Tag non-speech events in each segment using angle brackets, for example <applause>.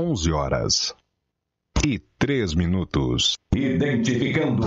11 horas e 3 minutos. Identificando.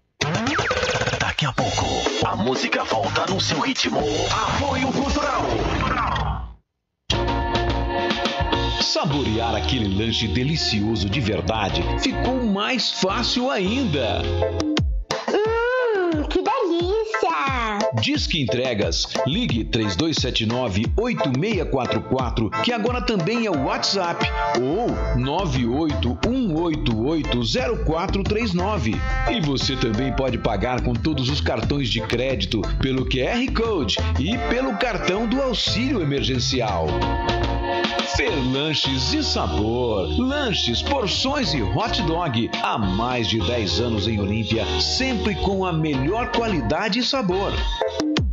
Daqui a pouco, a música volta no seu ritmo. Apoio Cultural. Saborear aquele lanche delicioso de verdade ficou mais fácil ainda. Disque Entregas. Ligue 3279-8644, que agora também é o WhatsApp, ou 981880439. E você também pode pagar com todos os cartões de crédito, pelo QR Code e pelo cartão do auxílio emergencial. Lanches e Sabor. Lanches, porções e hot dog. Há mais de 10 anos em Olímpia, sempre com a melhor qualidade e sabor.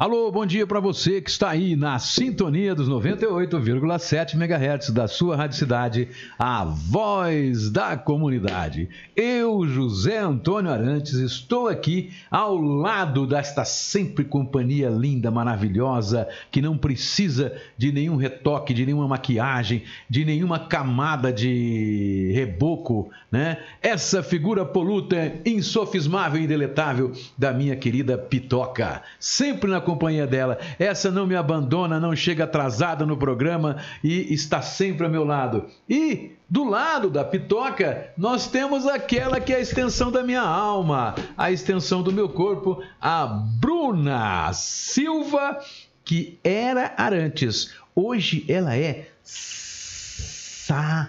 Alô, bom dia para você que está aí na sintonia dos 98,7 MHz da sua Rádio Cidade, a voz da comunidade. Eu, José Antônio Arantes, estou aqui ao lado desta sempre companhia linda, maravilhosa, que não precisa de nenhum retoque, de nenhuma maquiagem, de nenhuma camada de reboco, né? Essa figura poluta, insofismável e indeletável da minha querida Pitoca, sempre na companhia dela. Essa não me abandona, não chega atrasada no programa e está sempre ao meu lado. E do lado da Pitoca, nós temos aquela que é a extensão da minha alma, a extensão do meu corpo, a Bruna Silva, que era Arantes. Hoje ela é Saviguinago.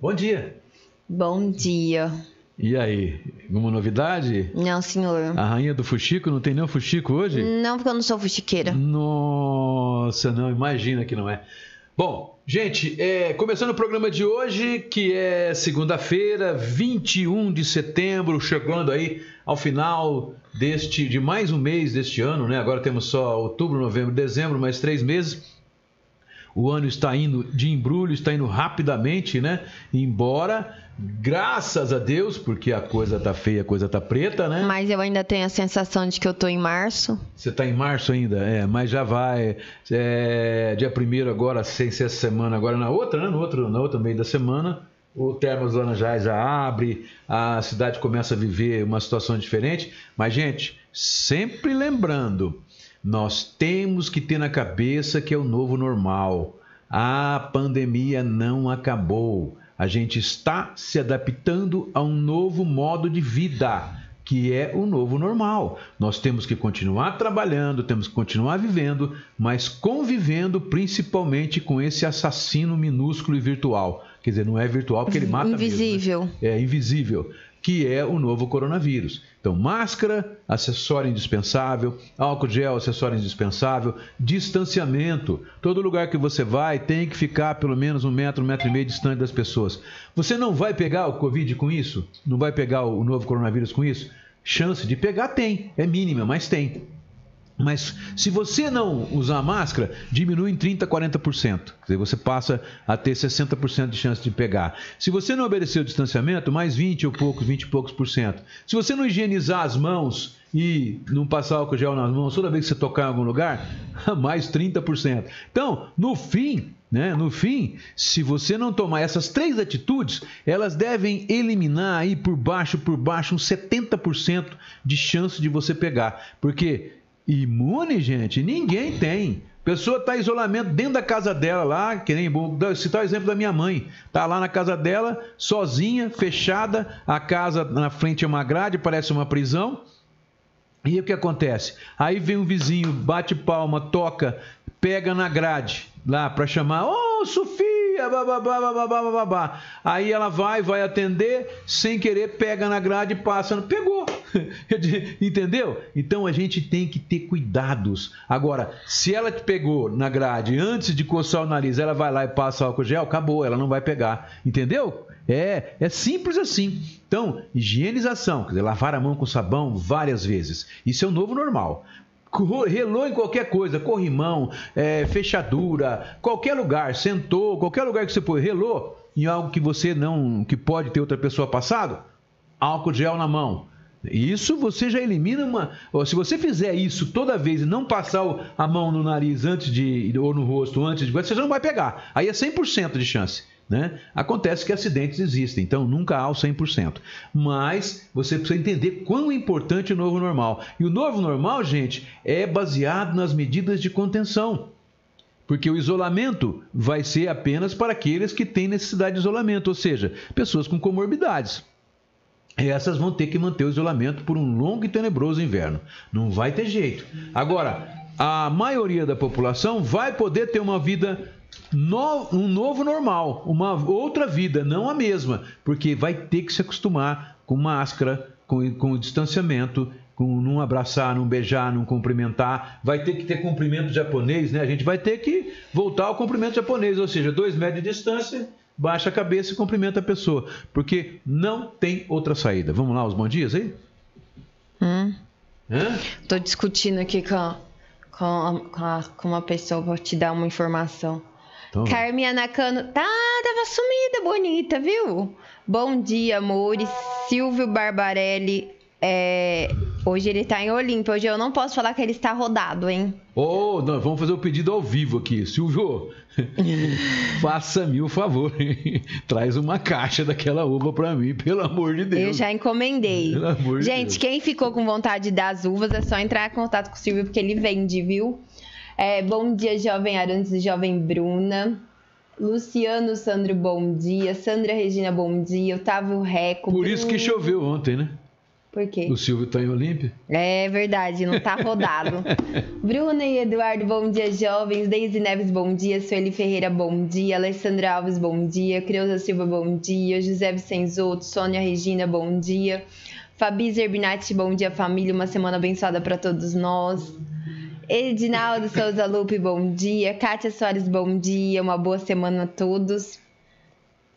Bom dia. Bom dia. E aí, alguma novidade? Não, senhor. A rainha do fuxico, não tem nenhum fuxico hoje? Não, porque eu não sou fuxiqueira. Nossa, não, imagina que não é. Bom, gente, é, começando o programa de hoje, que é segunda-feira, 21 de setembro, chegando aí ao final deste de mais um mês deste ano, né? Agora temos só outubro, novembro, dezembro, mais três meses. O ano está indo de embrulho, está indo rapidamente, né? Embora, graças a Deus, porque a coisa tá feia, a coisa tá preta, né? Mas eu ainda tenho a sensação de que eu tô em março. Você está em março ainda, é, mas já vai. É, dia 1 agora, sem ser essa semana, agora na outra, né? No outro, na outra meio da semana, o Termas Laranjais já abre, a cidade começa a viver uma situação diferente. Mas, gente, sempre lembrando, nós temos que ter na cabeça que é o novo normal. A pandemia não acabou. A gente está se adaptando a um novo modo de vida, que é o novo normal. Nós temos que continuar trabalhando, temos que continuar vivendo, mas convivendo principalmente com esse assassino minúsculo e virtual. Quer dizer, não é virtual porque ele mata Invisível. Mesmo, né? É invisível, que é o novo coronavírus. Então, máscara, acessório indispensável, álcool gel, acessório indispensável, distanciamento. Todo lugar que você vai tem que ficar pelo menos um metro, um metro e meio distante das pessoas. Você não vai pegar o Covid com isso? Não vai pegar o novo coronavírus com isso? Chance de pegar tem, é mínima, mas tem. Mas se você não usar máscara, diminui em 30%, 40%. Quer dizer, você passa a ter 60% de chance de pegar. Se você não obedecer o distanciamento, mais 20 ou poucos, 20 e poucos por cento. Se você não higienizar as mãos e não passar álcool gel nas mãos toda vez que você tocar em algum lugar, <laughs> mais 30%. Então, no fim, né, no fim, se você não tomar essas três atitudes, elas devem eliminar aí por baixo, por baixo, uns 70% de chance de você pegar. Porque Imune, gente, ninguém tem. Pessoa está em isolamento dentro da casa dela lá, que nem vou citar o exemplo da minha mãe. Tá lá na casa dela, sozinha, fechada, a casa na frente é uma grade, parece uma prisão. E o que acontece? Aí vem um vizinho, bate palma, toca, pega na grade lá para chamar, ô oh, Sofia, bababá, bababá, bababá. Aí ela vai, vai atender, sem querer, pega na grade passa. Pegou. <laughs> Entendeu? Então a gente tem que ter cuidados. Agora, se ela te pegou na grade antes de coçar o nariz, ela vai lá e passa álcool gel, acabou, ela não vai pegar. Entendeu? É, é simples assim. Então, higienização, quer dizer, lavar a mão com sabão várias vezes. Isso é o novo normal relou em qualquer coisa, corrimão, é, fechadura, qualquer lugar, sentou, qualquer lugar que você pôr, relou em algo que você não, que pode ter outra pessoa passado, álcool gel na mão. Isso você já elimina uma. Se você fizer isso toda vez e não passar a mão no nariz antes de. ou no rosto antes de. Você já não vai pegar. Aí é 100% de chance. Né? Acontece que acidentes existem, então nunca há o 100%. Mas você precisa entender quão importante o novo normal. E o novo normal, gente, é baseado nas medidas de contenção. Porque o isolamento vai ser apenas para aqueles que têm necessidade de isolamento, ou seja, pessoas com comorbidades. Essas vão ter que manter o isolamento por um longo e tenebroso inverno. Não vai ter jeito. Agora, a maioria da população vai poder ter uma vida no, um novo normal, uma outra vida, não a mesma, porque vai ter que se acostumar com máscara, com, com o distanciamento, com não abraçar, não beijar, não cumprimentar, vai ter que ter cumprimento japonês, né? A gente vai ter que voltar ao cumprimento japonês, ou seja, dois metros de distância, baixa a cabeça e cumprimenta a pessoa, porque não tem outra saída. Vamos lá, os bons dias aí? Hum. Hã? Tô discutindo aqui com, com, com, com uma pessoa para te dar uma informação. Então... Carminha Nakano, tá, tava sumida, bonita, viu? Bom dia, amores. Silvio Barbarelli, é, hoje ele tá em Olímpia. Hoje eu não posso falar que ele está rodado, hein? Oh, não, vamos fazer o pedido ao vivo aqui. Silvio, <laughs> faça-me o favor. <laughs> Traz uma caixa daquela uva para mim, pelo amor de Deus. Eu já encomendei. Pelo amor Gente, de Deus. quem ficou com vontade das uvas é só entrar em contato com o Silvio, porque ele vende, viu? É, bom dia, jovem Arantes e jovem Bruna. Luciano Sandro, bom dia. Sandra Regina, bom dia. Otávio Reco. Por Bruno... isso que choveu ontem, né? Por quê? O Silvio tá em Olímpia? É verdade, não tá rodado. <laughs> Bruna e Eduardo, bom dia, jovens. Deise Neves, bom dia. Sueli Ferreira, bom dia. Alessandra Alves, bom dia. Creuza Silva, bom dia. José Vicenzoto, Sônia Regina, bom dia. Fabi Zerbinati, bom dia, família. Uma semana abençoada para todos nós. Edinaldo Souza Lupe, bom dia. Kátia Soares, bom dia. Uma boa semana a todos.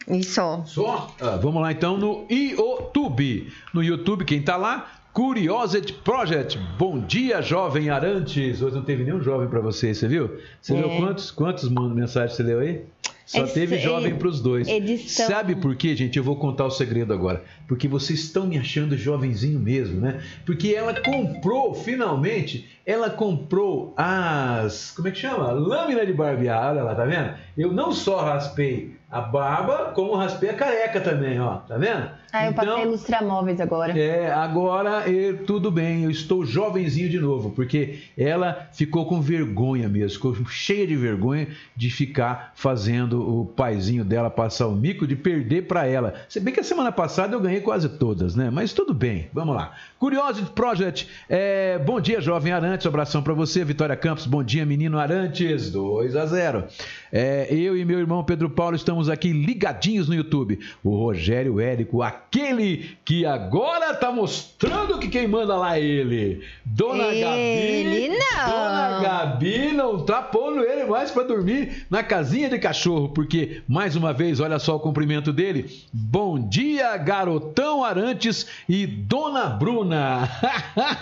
E só. Só? Ah, vamos lá então no YouTube. No YouTube, quem tá lá? Curiosity Project. Bom dia, jovem Arantes. Hoje não teve nenhum jovem para você, você viu? Você é. viu quantos, quantos mensagens você leu aí? Só Esse, teve jovem para os dois. Edição... Sabe por quê, gente? Eu vou contar o segredo agora. Porque vocês estão me achando jovenzinho mesmo, né? Porque ela comprou, finalmente, ela comprou as. Como é que chama? Lâmina de barbear. Olha lá, tá vendo? Eu não só raspei a barba, como raspei a careca também, ó. Tá vendo? Ah, eu então, passei lustramóveis agora. É, agora eu, tudo bem, eu estou jovenzinho de novo, porque ela ficou com vergonha mesmo, ficou cheia de vergonha de ficar fazendo o paizinho dela passar o mico, de perder para ela. Se bem que a semana passada eu ganhei quase todas, né? Mas tudo bem, vamos lá. Curiosity Project, é, bom dia, jovem Arantes, abração para você, Vitória Campos, bom dia, menino Arantes, 2 a 0. É, eu e meu irmão Pedro Paulo estamos aqui ligadinhos no YouTube. O Rogério Érico, aquele que agora tá mostrando que quem manda lá é ele. Dona ele Gabi. não. Dona Gabi não tá pondo ele mais para dormir na casinha de cachorro, porque, mais uma vez, olha só o cumprimento dele. Bom dia, garotão Arantes e Dona Bruna.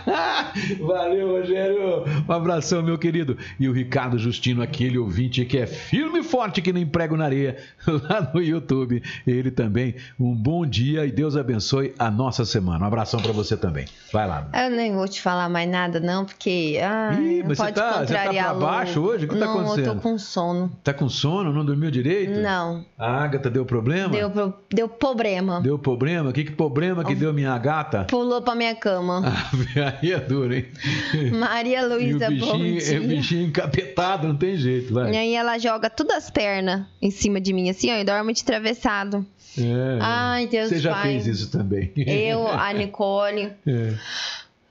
<laughs> Valeu, Rogério. Um abração, meu querido. E o Ricardo Justino, aquele ouvinte que é filho firme e forte que nem prego na areia, <laughs> lá no YouTube. Ele também, um bom dia e Deus abençoe a nossa semana. Um abração para você também. Vai lá. Eu nem vou te falar mais nada, não, porque. Ai, Ih, mas você pode tá- você tá pra baixo hoje? O que tá não, eu acontecendo? tô com sono. Tá com sono? Não dormiu direito? Não. A Agatha deu problema? Deu, pro- deu problema. Deu problema? Que, que problema que deu minha gata? Pulou pra minha cama. <laughs> Aí é duro, hein? Maria E Luísa, bom é o dia. bichinho encapetado, não tem jeito, E vai. aí ela joga todas as pernas em cima de mim, assim, ó, e dorme de travessado. É. Ai, Deus Você já pai. fez isso também. Eu, a <laughs> Nicole. É.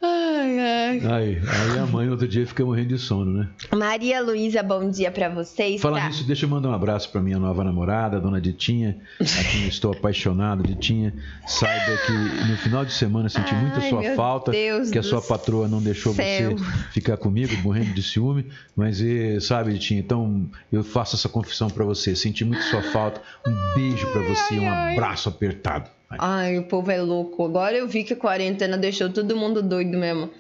Ai, ai. Aí, aí a mãe outro dia fica morrendo de sono, né? Maria Luísa, bom dia pra vocês. Falar Pra- nisso, deixa eu mandar um abraço para minha nova namorada, a dona Ditinha, a quem eu estou apaixonado, Ditinha. Saiba que no final de semana senti muito a sua meu falta, Deus que a sua patroa não deixou céu. você ficar comigo, morrendo de ciúme. Mas, eh, sabe, Ditinha, então eu faço essa confissão para você. Senti muito sua falta. Um beijo para você, um abraço apertado. Ai, o povo é louco. Agora eu vi que a quarentena deixou todo mundo doido mesmo.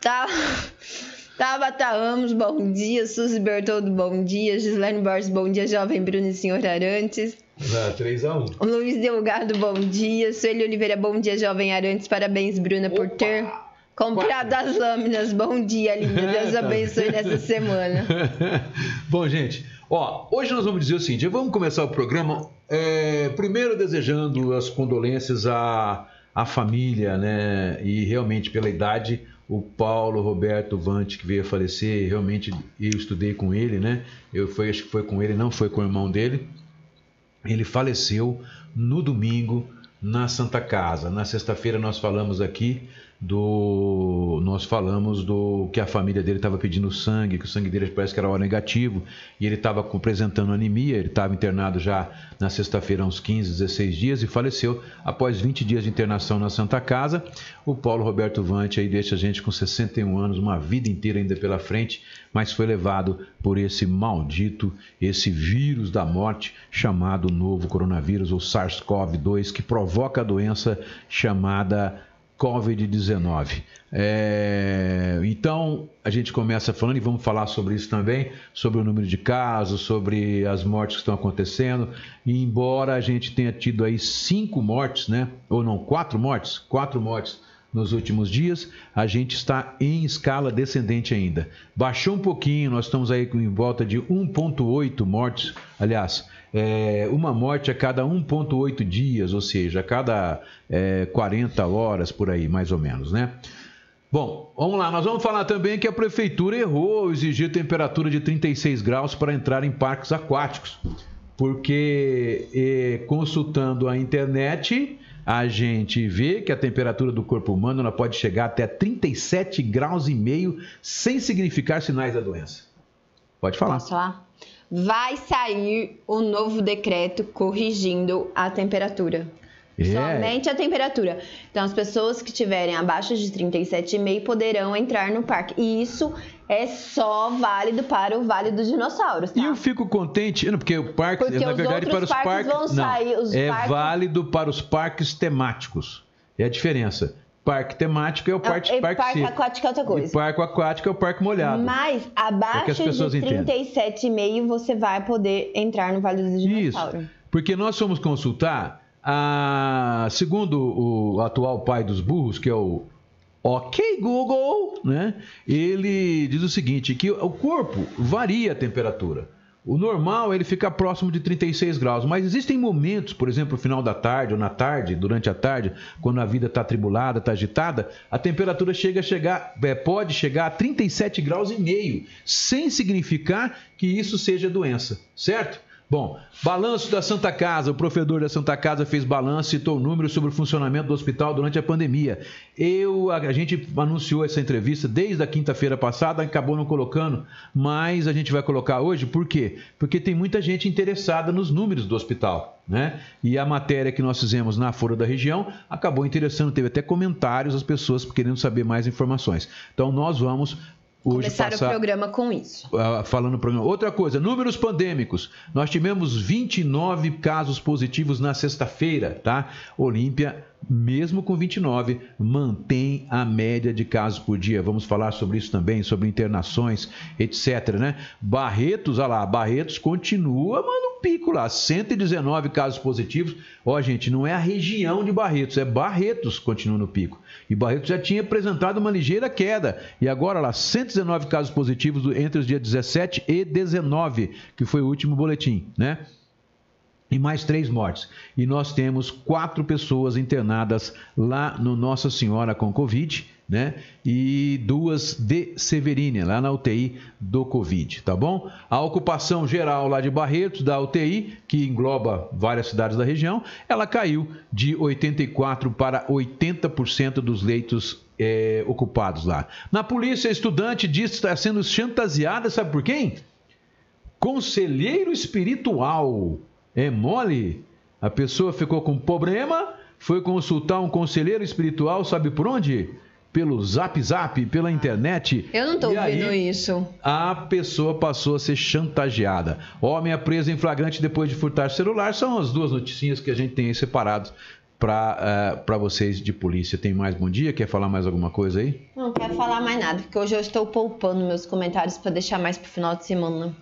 Tá. <laughs> Tabata Ramos, bom dia. Suzy Bertoldo, bom dia. Gislaine Borges, bom dia. Jovem Bruno e Senhor Arantes. 3x1. Luiz Delgado, bom dia. Sueli Oliveira, bom dia. Jovem Arantes, parabéns, Bruna, por ter comprado as lâminas. Bom dia, linda. Deus <laughs> Tá. abençoe nessa semana. <laughs> Bom, gente, ó, hoje nós vamos dizer o seguinte: vamos começar o programa é, primeiro desejando as condolências à, à família, né? E realmente pela idade, o Paulo Roberto Vante que veio a falecer, realmente eu estudei com ele, né? Eu fui, acho que foi com ele, não foi com o irmão dele. Ele faleceu no domingo na Santa Casa. Na sexta-feira nós falamos aqui do nós falamos do que a família dele estava pedindo sangue, que o sangue dele parece que era O negativo, e ele estava apresentando anemia, ele estava internado já na sexta-feira uns 15, 16 dias e faleceu após 20 dias de internação na Santa Casa. O Paulo Roberto Vante aí deixa a gente com 61 anos, uma vida inteira ainda pela frente, mas foi levado por esse maldito, esse vírus da morte chamado novo coronavírus ou SARS-CoV-2 que provoca a doença chamada Covid-19. É, então, a gente começa falando, e vamos falar sobre isso também, sobre o número de casos, sobre as mortes que estão acontecendo. E embora a gente tenha tido aí cinco mortes, né? Ou não, quatro mortes, quatro mortes nos últimos dias, a gente está em escala descendente ainda. Baixou um pouquinho, nós estamos aí em volta de 1,8 mortes, aliás, é, uma morte a cada 1,8 dias, ou seja, a cada é, 40 horas por aí, mais ou menos, né? Bom, vamos lá, nós vamos falar também que a prefeitura errou ao exigir temperatura de 36 graus para entrar em parques aquáticos, porque eh, consultando a internet, a gente vê que a temperatura do corpo humano ela pode chegar até 37 graus e meio sem significar sinais da doença. Pode falar. Posso falar? Vai sair o novo decreto corrigindo a temperatura. É. Somente a temperatura. Então, as pessoas que tiverem abaixo de 37,5 poderão entrar no parque. E isso é só válido para o Vale dos Dinossauros, tá? E eu fico contente, porque o parque, Porque na verdade, para os parques parques, vão não, sair, os é parques- válido para os parques temáticos. É a diferença. Parque temático é o parque, e parque, parque seco. aquático é outra E coisa. parque aquático é o parque molhado. Mas as abaixo de entendam. 37,5 você vai poder entrar no Vale dos Isso, Dinossauros. porque nós fomos consultar, a, segundo o atual pai dos burros, que é o Ok Google, né? Ele diz o seguinte, que o corpo varia a temperatura. O normal é ele ficar próximo de 36 graus, mas existem momentos, por exemplo, no final da tarde ou na tarde, durante a tarde, quando a vida está atribulada, está agitada, a temperatura chega a chegar, é, pode chegar a 37 graus e meio, sem significar que isso seja doença, certo? Bom, balanço da Santa Casa. O provedor da Santa Casa fez balanço citou números sobre o funcionamento do hospital durante a pandemia. Eu, a, a gente anunciou essa entrevista desde a quinta-feira passada, acabou não colocando, mas a gente vai colocar hoje. Por quê? Porque tem muita gente interessada nos números do hospital, né? E a matéria que nós fizemos na Folha da Região acabou interessando, teve até comentários as pessoas querendo saber mais informações. Então nós vamos hoje Começar passar o programa com isso. ah, falando no programa. Outra coisa, números pandêmicos. Nós tivemos 29 casos positivos na sexta-feira, tá? Olímpia mesmo com 29, mantém a média de casos por dia. Vamos falar sobre isso também, sobre internações, etc, né? Barretos, olha lá, Barretos continua, mano, pico lá, 119 casos positivos. Ó, gente, não é a região de Barretos, é Barretos continua no pico. E Barretos já tinha apresentado uma ligeira queda. E agora lá, 119 casos positivos entre os dias 17 e 19, que foi o último boletim, né? E mais três mortes. E nós temos quatro pessoas internadas lá no Nossa Senhora com Covid, né? E duas de Severínia, lá na UTI do Covid, tá bom? A ocupação geral lá de Barretos, da UTI, que engloba várias cidades da região, ela caiu de 84% para 80% dos leitos é, ocupados lá. Na polícia, estudante diz que está sendo chantageada, sabe por quem? Conselheiro espiritual é mole? A pessoa ficou com problema, foi consultar um conselheiro espiritual, sabe por onde? Pelo zap zap, pela internet. Eu não tô E ouvindo aí, isso. A pessoa passou a ser chantageada. Homem é preso em flagrante depois de furtar celular. São as duas noticinhas que a gente tem aí separados para vocês de polícia. Tem mais bom dia? Quer falar mais alguma coisa aí? Não quero falar mais nada, porque hoje eu estou poupando meus comentários para deixar mais pro final de semana.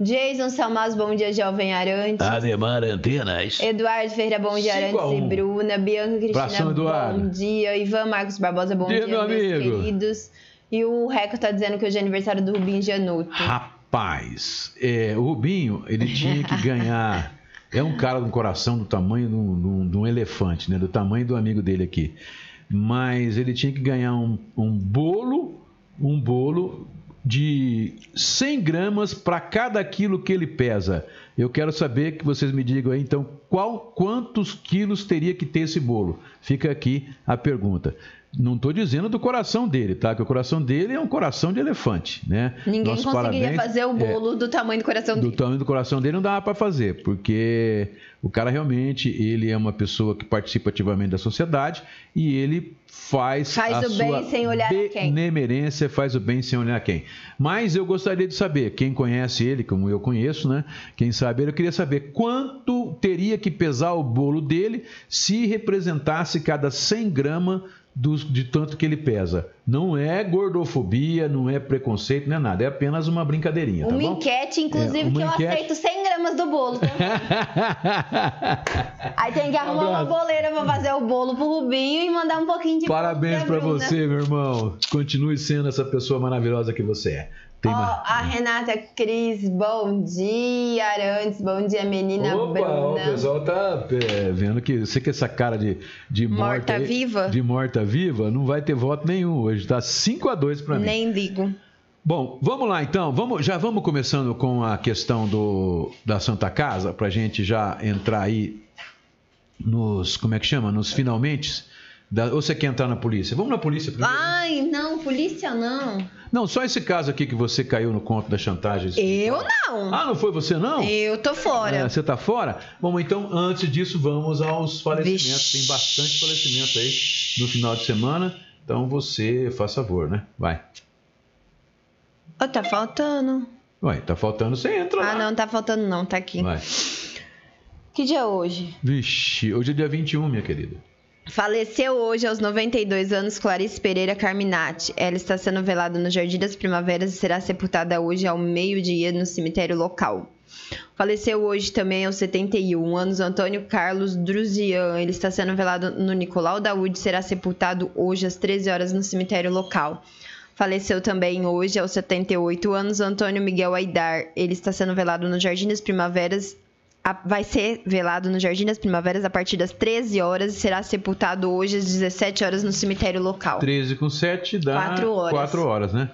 Jason Salmas, bom dia, Jovem Arantes. Ademar Antenas. Eduardo Ferreira, bom dia, Arantes e. Bruna. Bianca Cristina, Abração, Eduardo. bom dia. Ivan Marcos Barbosa, bom Dia, dia, meu meus amigo. queridos. E o Reco tá dizendo que hoje é aniversário do Rubinho Januto. Rapaz, é, o Rubinho, ele tinha que ganhar. <laughs> É um cara com coração do tamanho de um, de um- de um elefante, né? Do tamanho do amigo dele aqui. Mas ele tinha que ganhar um, um bolo, um bolo de 100 gramas para cada quilo que ele pesa. Eu quero saber que vocês me digam aí, então, qual, quantos quilos teria que ter esse bolo? Fica aqui a pergunta. Não estou dizendo do coração dele, tá? Que o coração dele é um coração de elefante, né? Ninguém Nossos conseguiria parabéns. fazer o É, bolo do tamanho do coração do dele. tamanho do coração dele não dava para fazer, porque o cara realmente ele é uma pessoa que participa ativamente da sociedade e ele faz, Faz a o bem sua sem olhar a quem. benemerência, faz o bem sem olhar a quem. Mas eu gostaria de saber, quem conhece ele, como eu conheço, né? Quem sabe ele, eu queria saber quanto teria que pesar o bolo dele se representasse cada 100 gramas dos- de tanto que ele pesa. Não é gordofobia, não é preconceito, não é nada, é apenas uma brincadeirinha, tá Uma bom? enquete, inclusive, É, uma que eu enquete. aceito 100 gramas do bolo. tá? <laughs> Aí tem que arrumar uma boleira pra fazer o bolo pro Rubinho e mandar um pouquinho de bolo Parabéns pra pra Bruna. você, meu irmão. Continue sendo essa pessoa maravilhosa que você é. Tem Ó, mais. a Renata Cris, bom dia, Arantes, bom dia, menina Opa, ó, o Bruna. pessoal tá é, vendo que você com essa cara de, de morta, Morta viva? De morta viva, não vai ter voto nenhum hoje. Tá 5 a 2 para mim. Nem ligo. Bom, vamos lá então. Vamos, já vamos começando com a questão do, da Santa Casa, pra gente já entrar aí nos. Como é que chama? Nos finalmente. Da, ou você quer entrar na polícia? Vamos na polícia primeiro. Ai, não, polícia não. Não, só esse caso aqui que você caiu no conto da chantagem. Eu não. Ah, não foi você não? Eu tô fora. Ah, você tá fora? Bom, então antes disso vamos aos falecimentos. Tem bastante falecimento aí no final de semana. Então você faz favor, né? Vai. Ô, tá faltando. Ué, tá faltando, você entra lá. Ah, não, tá faltando não, tá aqui. Vai. Que dia é hoje? Vixe, hoje é dia 21, minha querida. Faleceu hoje aos 92 anos Clarice Pereira Carminati. Ela está sendo velada no Jardim das Primaveras e será sepultada hoje ao meio-dia no cemitério local. Faleceu hoje também aos 71 anos Antônio Carlos Druzian. Ele está sendo velado no Nicolau da Ude e será sepultado hoje às 13 horas no cemitério local. Faleceu também hoje aos 78 anos Antônio Miguel Aidar. Ele está sendo velado no Jardim das Primaveras a- vai ser velado no Jardim das Primaveras a partir das 13 horas e será sepultado hoje às 17 horas no cemitério local. 13 com 7 dá Quatro horas. 4 horas, né?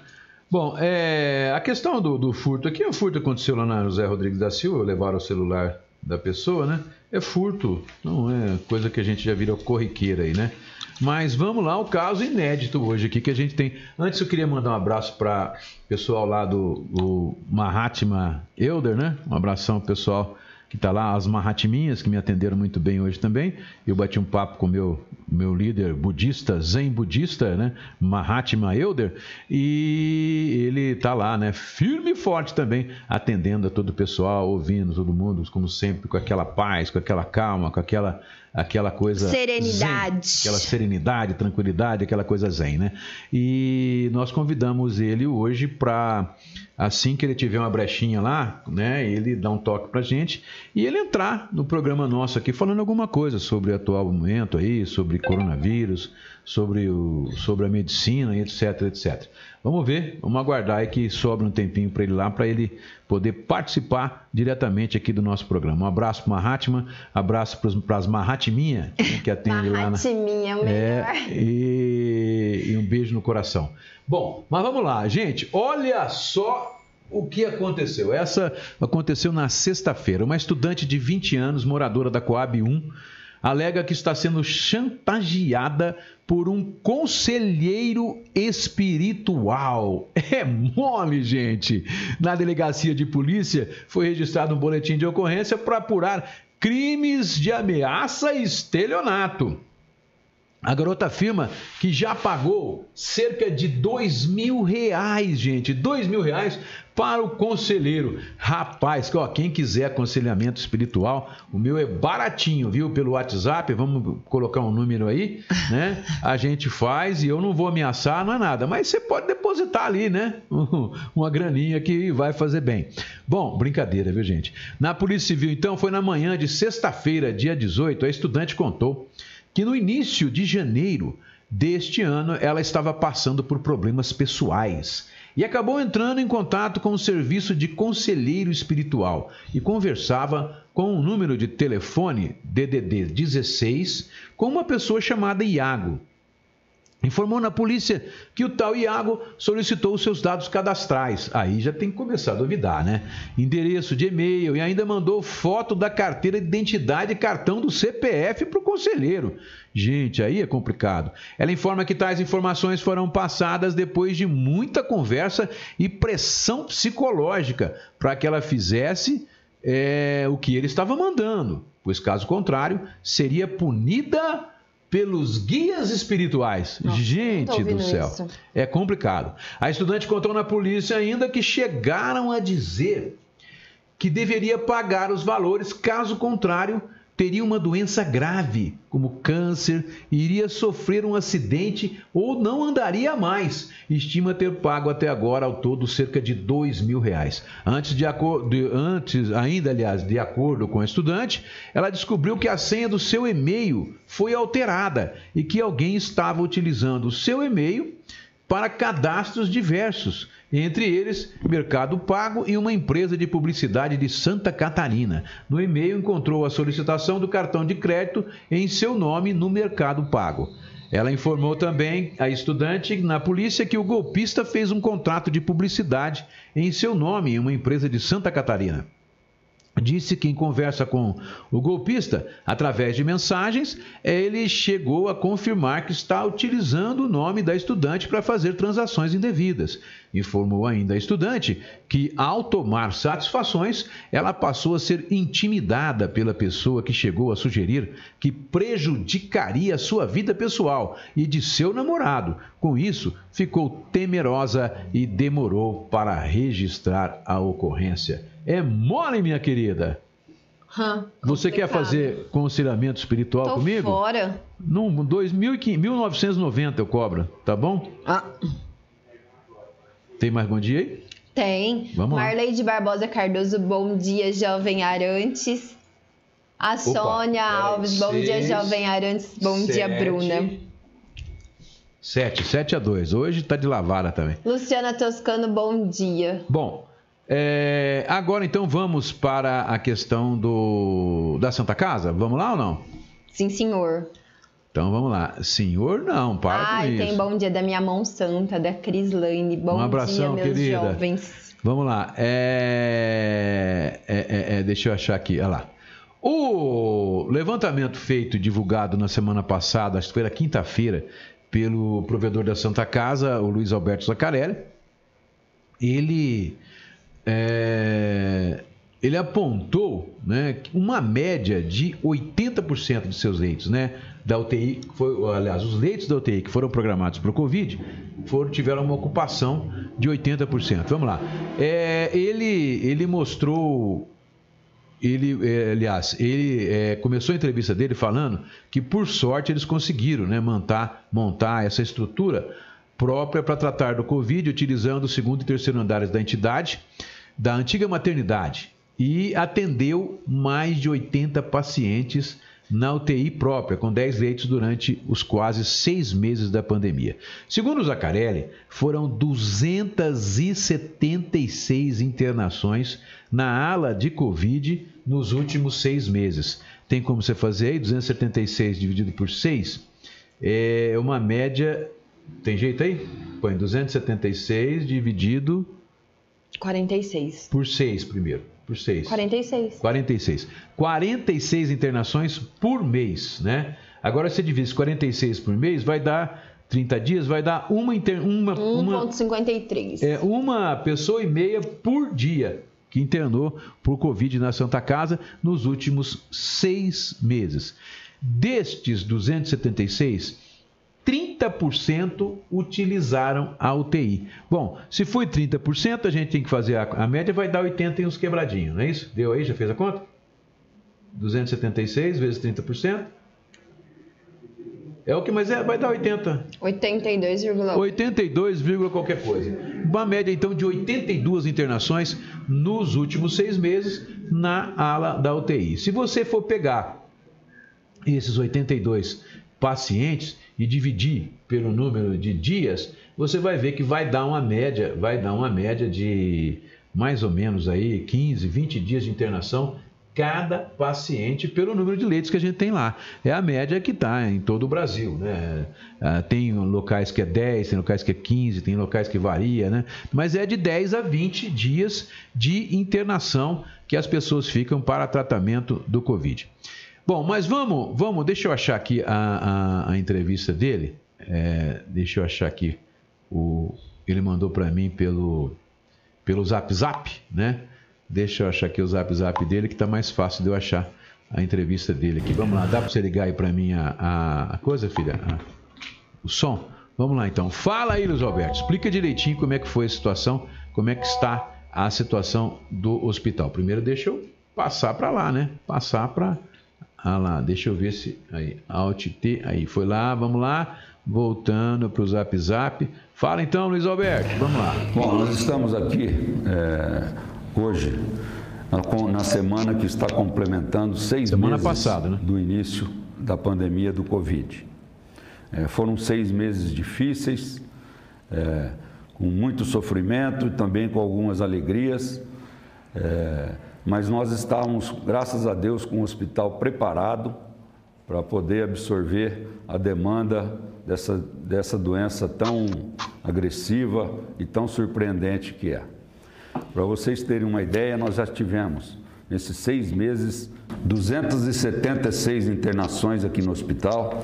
Bom, é, a questão do, do furto aqui, o furto aconteceu lá na José Rodrigues da Silva, levaram o celular da pessoa, né? É furto, não é coisa que a gente já vira corriqueira aí, né? Mas vamos lá, o caso inédito hoje aqui que a gente tem. Antes eu queria mandar um abraço para o pessoal lá do, Mahatma Elder, né? Um abração pessoal que está lá, as Mahatminhas, que me atenderam muito bem hoje também. Eu bati um papo com o meu, meu líder budista, zen budista, né? Mahatma Elder, e ele está lá, né? Firme e forte também, atendendo a todo o pessoal, ouvindo todo mundo, como sempre, com aquela paz, com aquela calma, com aquela aquela coisa serenidade, zen, aquela serenidade, tranquilidade, aquela coisa zen, né? E nós convidamos ele hoje para assim que ele tiver uma brechinha lá, né, ele dá um toque pra gente e ele entrar no programa nosso aqui falando alguma coisa sobre o atual momento aí, sobre coronavírus, sobre, o, sobre a medicina, etc, etc. Vamos ver, vamos aguardar aí que sobra um tempinho para ele lá, para ele poder participar diretamente aqui do nosso programa. Um abraço para Mahatma, abraço para as Mahatminha, né, que atende lá. Mahatminha, é, e, e um beijo no coração. Bom, mas vamos lá, gente. Olha só o que aconteceu. Essa aconteceu na sexta-feira. Uma estudante de 20 anos, moradora da Coab 1, alega que está sendo chantageada por um conselheiro espiritual. É mole, gente. Na delegacia de polícia foi registrado um boletim de ocorrência para apurar crimes de ameaça e estelionato. A garota afirma que já pagou cerca de dois mil reais, gente, dois mil reais para o conselheiro. Rapaz, ó, quem quiser aconselhamento espiritual, o meu é baratinho, viu? Pelo WhatsApp, vamos colocar um número aí, né? A gente faz e eu não vou ameaçar, não é nada, mas você pode depositar ali, né? <laughs> Uma graninha que vai fazer bem. Bom, brincadeira, viu, gente? Na Polícia Civil, então, foi na manhã de sexta-feira, dia 18, a estudante contou que no início de janeiro deste ano ela estava passando por problemas pessoais e acabou entrando em contato com o serviço de conselheiro espiritual e conversava com um número de telefone DDD 16 com uma pessoa chamada Iago informou na polícia que o tal Iago solicitou os seus dados cadastrais. Aí já tem que começar a duvidar, né? Endereço de e-mail e ainda mandou foto da carteira de identidade e cartão do CPF para o conselheiro. Gente, aí é complicado. Ela informa que tais informações foram passadas depois de muita conversa e pressão psicológica para que ela fizesse é, o que ele estava mandando, pois caso contrário, seria punida pelos guias espirituais. Nossa, Gente do céu, isso. é complicado. A estudante contou na polícia ainda que chegaram a dizer que deveria pagar os valores, caso contrário, teria uma doença grave, como câncer, iria sofrer um acidente ou não andaria mais. Estima ter pago até agora ao todo cerca de dois mil reais. Antes, de, de, antes ainda, aliás, de acordo com a estudante, ela descobriu que a senha do seu e-mail foi alterada e que alguém estava utilizando o seu e-mail para cadastros diversos entre eles Mercado Pago e uma empresa de publicidade de Santa Catarina. No e-mail encontrou a solicitação do cartão de crédito em seu nome no Mercado Pago. Ela informou também a estudante na polícia que o golpista fez um contrato de publicidade em seu nome em uma empresa de Santa Catarina disse que em conversa com o golpista, através de mensagens, ele chegou a confirmar que está utilizando o nome da estudante para fazer transações indevidas. Informou ainda a estudante que, ao tomar satisfações, ela passou a ser intimidada pela pessoa que chegou a sugerir que prejudicaria sua vida pessoal e de seu namorado. Com isso, ficou temerosa e demorou para registrar a ocorrência. É mole, minha querida. Hum, Você quer fazer conselhamento espiritual Tô comigo? fora. No 1990 eu cobro, tá bom? Ah. Tem mais bom dia aí? Tem. Vamos lá. Marley de Barbosa Cardoso, bom dia, jovem Arantes. A Sônia Alves, bom dia, seis, jovem Arantes. Bom dia, sete. Bruna. 7, 7 a 2. Hoje tá de lavada também. Luciana Toscano, bom dia. Bom, é, agora então vamos para a questão do da Santa Casa. Vamos lá ou não? Sim, senhor. Então vamos lá. Senhor, não, para Ai, com tem isso. bom dia da minha mão santa, da Crislane. Bom Um abração, dia, meus querida. jovens. Vamos lá. É, é, é, é, deixa eu achar aqui. Olha lá. O levantamento feito e divulgado na semana passada, acho que foi na quinta-feira, pelo provedor da Santa Casa, o Luiz Alberto Zacarelli, ele, é, ele apontou né, uma média de 80% de seus leitos, né? Da UTI, foi, aliás, os leitos da UTI que foram programados para o Covid foram, tiveram uma ocupação de 80%. Vamos lá. É, ele, ele mostrou ele, é, aliás, ele é, começou a entrevista dele falando que, por sorte, eles conseguiram né, montar, montar essa estrutura própria para tratar do Covid, utilizando o segundo e terceiro andares da entidade, da antiga maternidade, e atendeu mais de 80 pacientes na UTI própria, com 10 leitos durante os quase seis meses da pandemia. Segundo o Zacarelli, foram 276 internações na ala de Covid nos últimos seis meses. Tem como você fazer aí? 276 dividido por 6 é uma média. Tem jeito aí? Põe 276 dividido. 46. Por 6 primeiro por 6. 46. 46. 46 internações por mês, né? Agora, se divide 46 por mês, vai dar 30 dias, vai dar uma... Inter... uma 1,53. É, uma pessoa e meia por dia que internou por Covid na Santa Casa nos últimos seis meses. Destes 276, 30% utilizaram a UTI. Bom, se foi 30%, a gente tem que fazer a, a, média, vai dar 80 e uns quebradinhos, não é isso? Deu aí? Já fez a conta? 276 vezes 30%. É o que mais é, vai dar 80. 82,8. 82, qualquer coisa. Uma média então de 82 internações nos últimos seis meses na ala da UTI. Se você for pegar esses 82 pacientes e dividir pelo número de dias, você vai ver que vai dar uma média, vai dar uma média de mais ou menos aí 15, 20 dias de internação cada paciente pelo número de leitos que a gente tem lá. É a média que está em todo o Brasil. Né? Ah, tem locais que é 10, tem locais que é 15, tem locais que varia, né? mas é de 10 a 20 dias de internação que as pessoas ficam para tratamento do Covid. Bom, mas vamos, vamos, deixa eu achar aqui a, a, a entrevista dele. É, deixa eu achar aqui. O, ele mandou para mim pelo, pelo Zap Zap, né? Deixa eu achar aqui o Zap Zap dele, que está mais fácil de eu achar a entrevista dele aqui. Vamos lá, dá para você ligar aí para mim a, a, a, coisa, filha? A, o som? Vamos lá então. Fala aí, Luiz Alberto. Explica direitinho como é que foi a situação, como é que está a situação do hospital. Primeiro deixa eu passar para lá, né? Passar para ah lá, deixa eu ver se. Aí, Alt T, aí, foi lá, vamos lá. Voltando para o Zap Zap. Fala então, Luiz Alberto, vamos lá. Bom, nós estamos aqui é, hoje, na semana que está complementando seis semana meses passada, né? do início da pandemia do Covid. É, foram seis meses difíceis, é, com muito sofrimento e também com algumas alegrias. É, mas nós estávamos, graças a Deus, com o hospital preparado para poder absorver a demanda dessa, dessa doença tão agressiva e tão surpreendente que é. Para vocês terem uma ideia, nós já tivemos, nesses seis meses, 276 internações aqui no hospital,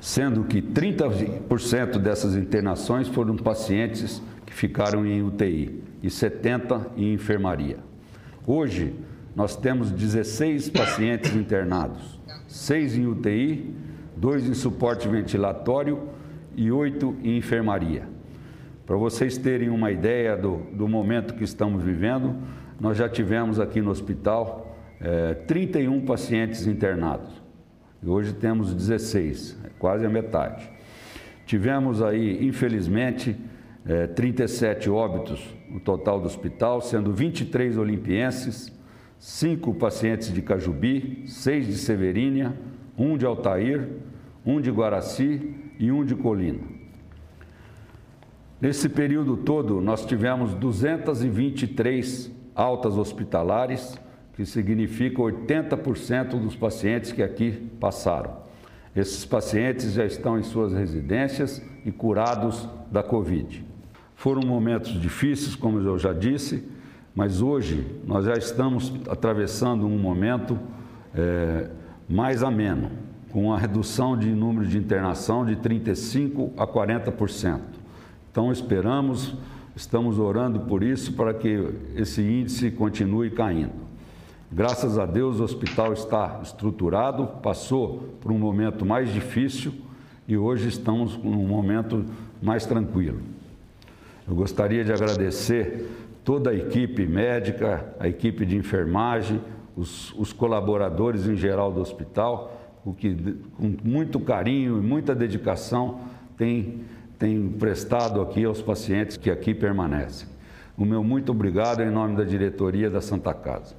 sendo que 30% dessas internações foram pacientes que ficaram em UTI e 70% em enfermaria. Hoje, nós temos 16 pacientes internados, 6 em UTI, 2 em suporte ventilatório e 8 em enfermaria. Para vocês terem uma ideia do, do momento que estamos vivendo, nós já tivemos aqui no hospital é, 31 pacientes internados. E hoje temos 16, é quase a metade. Tivemos aí, infelizmente, é, 37 óbitos no total do hospital, sendo 23 olimpienses, 5 pacientes de Cajubi, 6 de Severínia, 1 de Altair, 1 de Guaraci e 1 de Colina. Nesse período todo, nós tivemos 223 altas hospitalares, que significa 80% dos pacientes que aqui passaram. Esses pacientes já estão em suas residências e curados da Covid. Foram momentos difíceis, como eu já disse, mas hoje nós já estamos atravessando um momento é, mais ameno, com uma redução de número de internação de 35% a 40%. Então esperamos, estamos orando por isso para que esse índice continue caindo. Graças a Deus o hospital está estruturado, passou por um momento mais difícil e hoje estamos num momento mais tranquilo. Eu gostaria de agradecer toda a equipe médica, a equipe de enfermagem, os, os colaboradores em geral do hospital, o que com muito carinho e muita dedicação tem, tem prestado aqui aos pacientes que aqui permanecem. O meu muito obrigado em nome da diretoria da Santa Casa.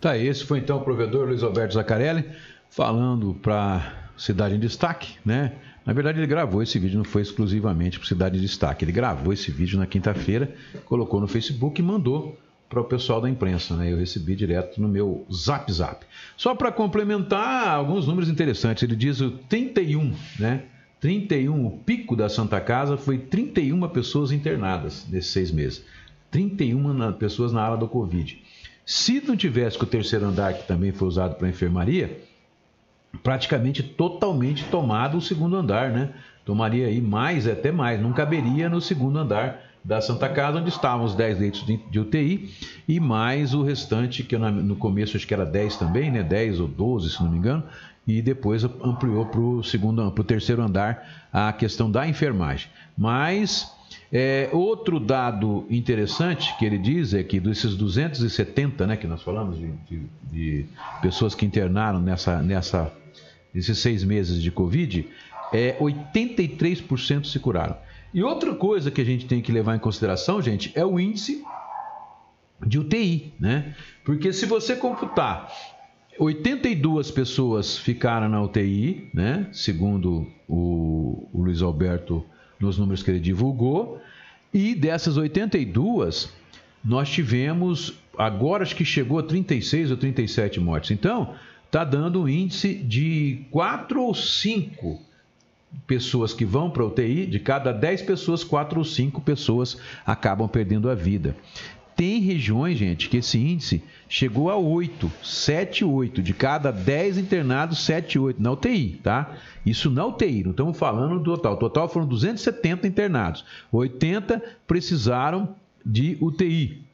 Tá, esse foi então o provedor Luiz Alberto Zaccarelli falando para Cidade em Destaque, né? Na verdade, ele gravou esse vídeo, não foi exclusivamente para Cidade em Destaque. Ele gravou esse vídeo na quinta-feira, colocou no Facebook e mandou para o pessoal da imprensa, né? Eu recebi direto no meu Zap Zap. Só para complementar alguns números interessantes, ele diz o 31, né? 31, o pico da Santa Casa foi 31 pessoas internadas nesses seis meses. 31 pessoas na ala do Covid. Se não tivesse com o terceiro andar, que também foi usado para enfermaria, praticamente totalmente tomado o segundo andar, né? Tomaria aí mais, até mais, não caberia no segundo andar da Santa Casa, onde estavam os 10 leitos de, UTI e mais o restante, que no começo acho que era 10 também, né? 10 ou 12, se não me engano, e depois ampliou para o segundo, para o terceiro andar a questão da enfermagem. Mas é, outro dado interessante que ele diz é que desses 270, né, que nós falamos de, de, de pessoas que internaram nessa, nessa, nesses seis meses de Covid, é, 83% se curaram. E outra coisa que a gente tem que levar em consideração, gente, é o índice de UTI, né? Porque se você computar 82 pessoas ficaram na UTI, né? Segundo o, o Luiz Alberto nos números que ele divulgou, e dessas 82 nós tivemos agora acho que chegou a 36 ou 37 mortes. Então, está dando um índice de 4 ou 5 pessoas que vão para a UTI, de cada 10 pessoas, 4 ou 5 pessoas acabam perdendo a vida. Tem regiões, gente, que esse índice chegou a 8, 7, 8. De cada 10 internados, 7, 8 na UTI, tá? Isso na UTI, não estamos falando do total. O total foram 270 internados. 80 precisaram de UTI.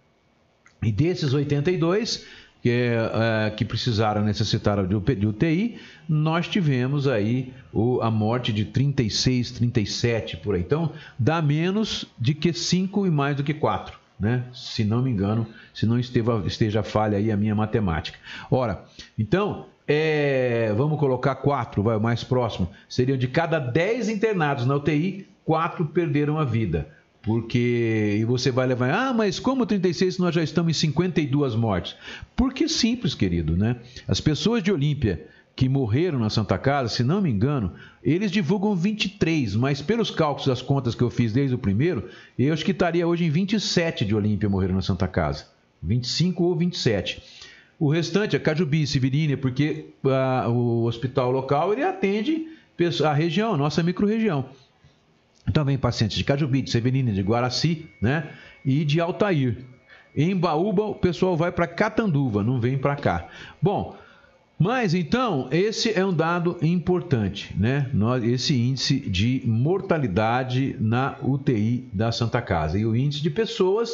E desses 82, que, é, que precisaram, necessitaram de UTI, nós tivemos aí o, a morte de 36, 37 por aí. Então, dá menos de que 5 e mais do que 4. Né? Se não me engano, se não esteja, esteja falha aí a minha matemática. Ora, então, é, vamos colocar 4, vai o mais próximo. Seriam de cada 10 internados na UTI, 4 perderam a vida. Porque. E você vai levar. Ah, mas como 36 nós já estamos em 52 mortes? Porque simples, querido, né? As pessoas de Olímpia que morreram na Santa Casa, se não me engano, eles divulgam 23, mas pelos cálculos das contas que eu fiz desde o primeiro, eu acho que estaria hoje em 27 de Olímpia morreram na Santa Casa. 25 ou 27. O restante é Cajubi, Severínia, porque ah, o hospital local ele atende a região, a nossa microrregião. Então vem pacientes de Cajubi, de Severina, de Guaraci, né? E de Altair. Em Baúba, o pessoal vai para Catanduva, não vem para cá. Bom, mas então, esse é um dado importante, né? Esse índice de mortalidade na UTI da Santa Casa e o índice de pessoas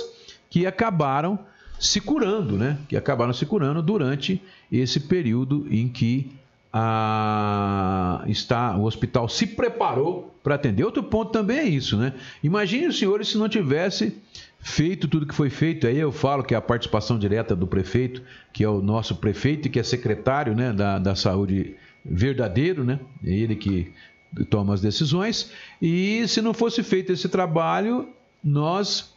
que acabaram se curando, né? Que acabaram se curando durante esse período em que a, está, o hospital se preparou para atender. Outro ponto também é isso, né? Imagine os senhores se não tivesse feito tudo que foi feito. Aí eu falo que é a participação direta do prefeito, que é o nosso prefeito e que é secretário né, da, da saúde verdadeiro, né? É ele que toma as decisões. E se não fosse feito esse trabalho, nós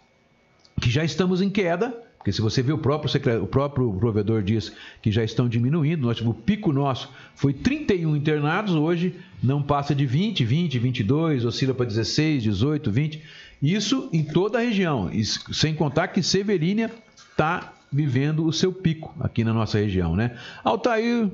que já estamos em queda, porque se você vê o próprio, o próprio provedor diz que já estão diminuindo, nós, o pico nosso foi 31 internados, hoje não passa de 20, 20, 22, oscila para 16, 18, 20. Isso em toda a região, sem contar que Severínia está vivendo o seu pico aqui na nossa região. Né? Altair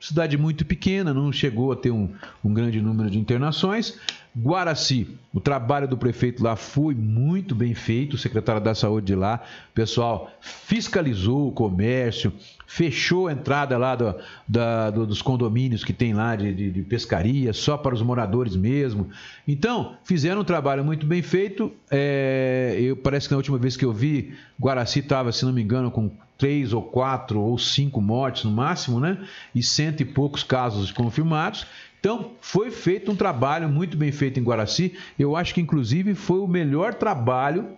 cidade muito pequena, não chegou a ter um, um, grande número de internações. Guaraci, o trabalho do prefeito lá foi muito bem feito, o secretário da saúde de lá, o pessoal fiscalizou o comércio, fechou a entrada lá do, da, do, dos condomínios que tem lá de, de, de, pescaria, só para os moradores mesmo. Então, fizeram um trabalho muito bem feito. É, eu, parece que na última vez que eu vi, Guaraci estava, se não me engano, com três ou quatro ou cinco mortes no máximo, né? E cento e poucos casos confirmados. Então, foi feito um trabalho muito bem feito em Guaraci. Eu acho que, inclusive, foi o melhor trabalho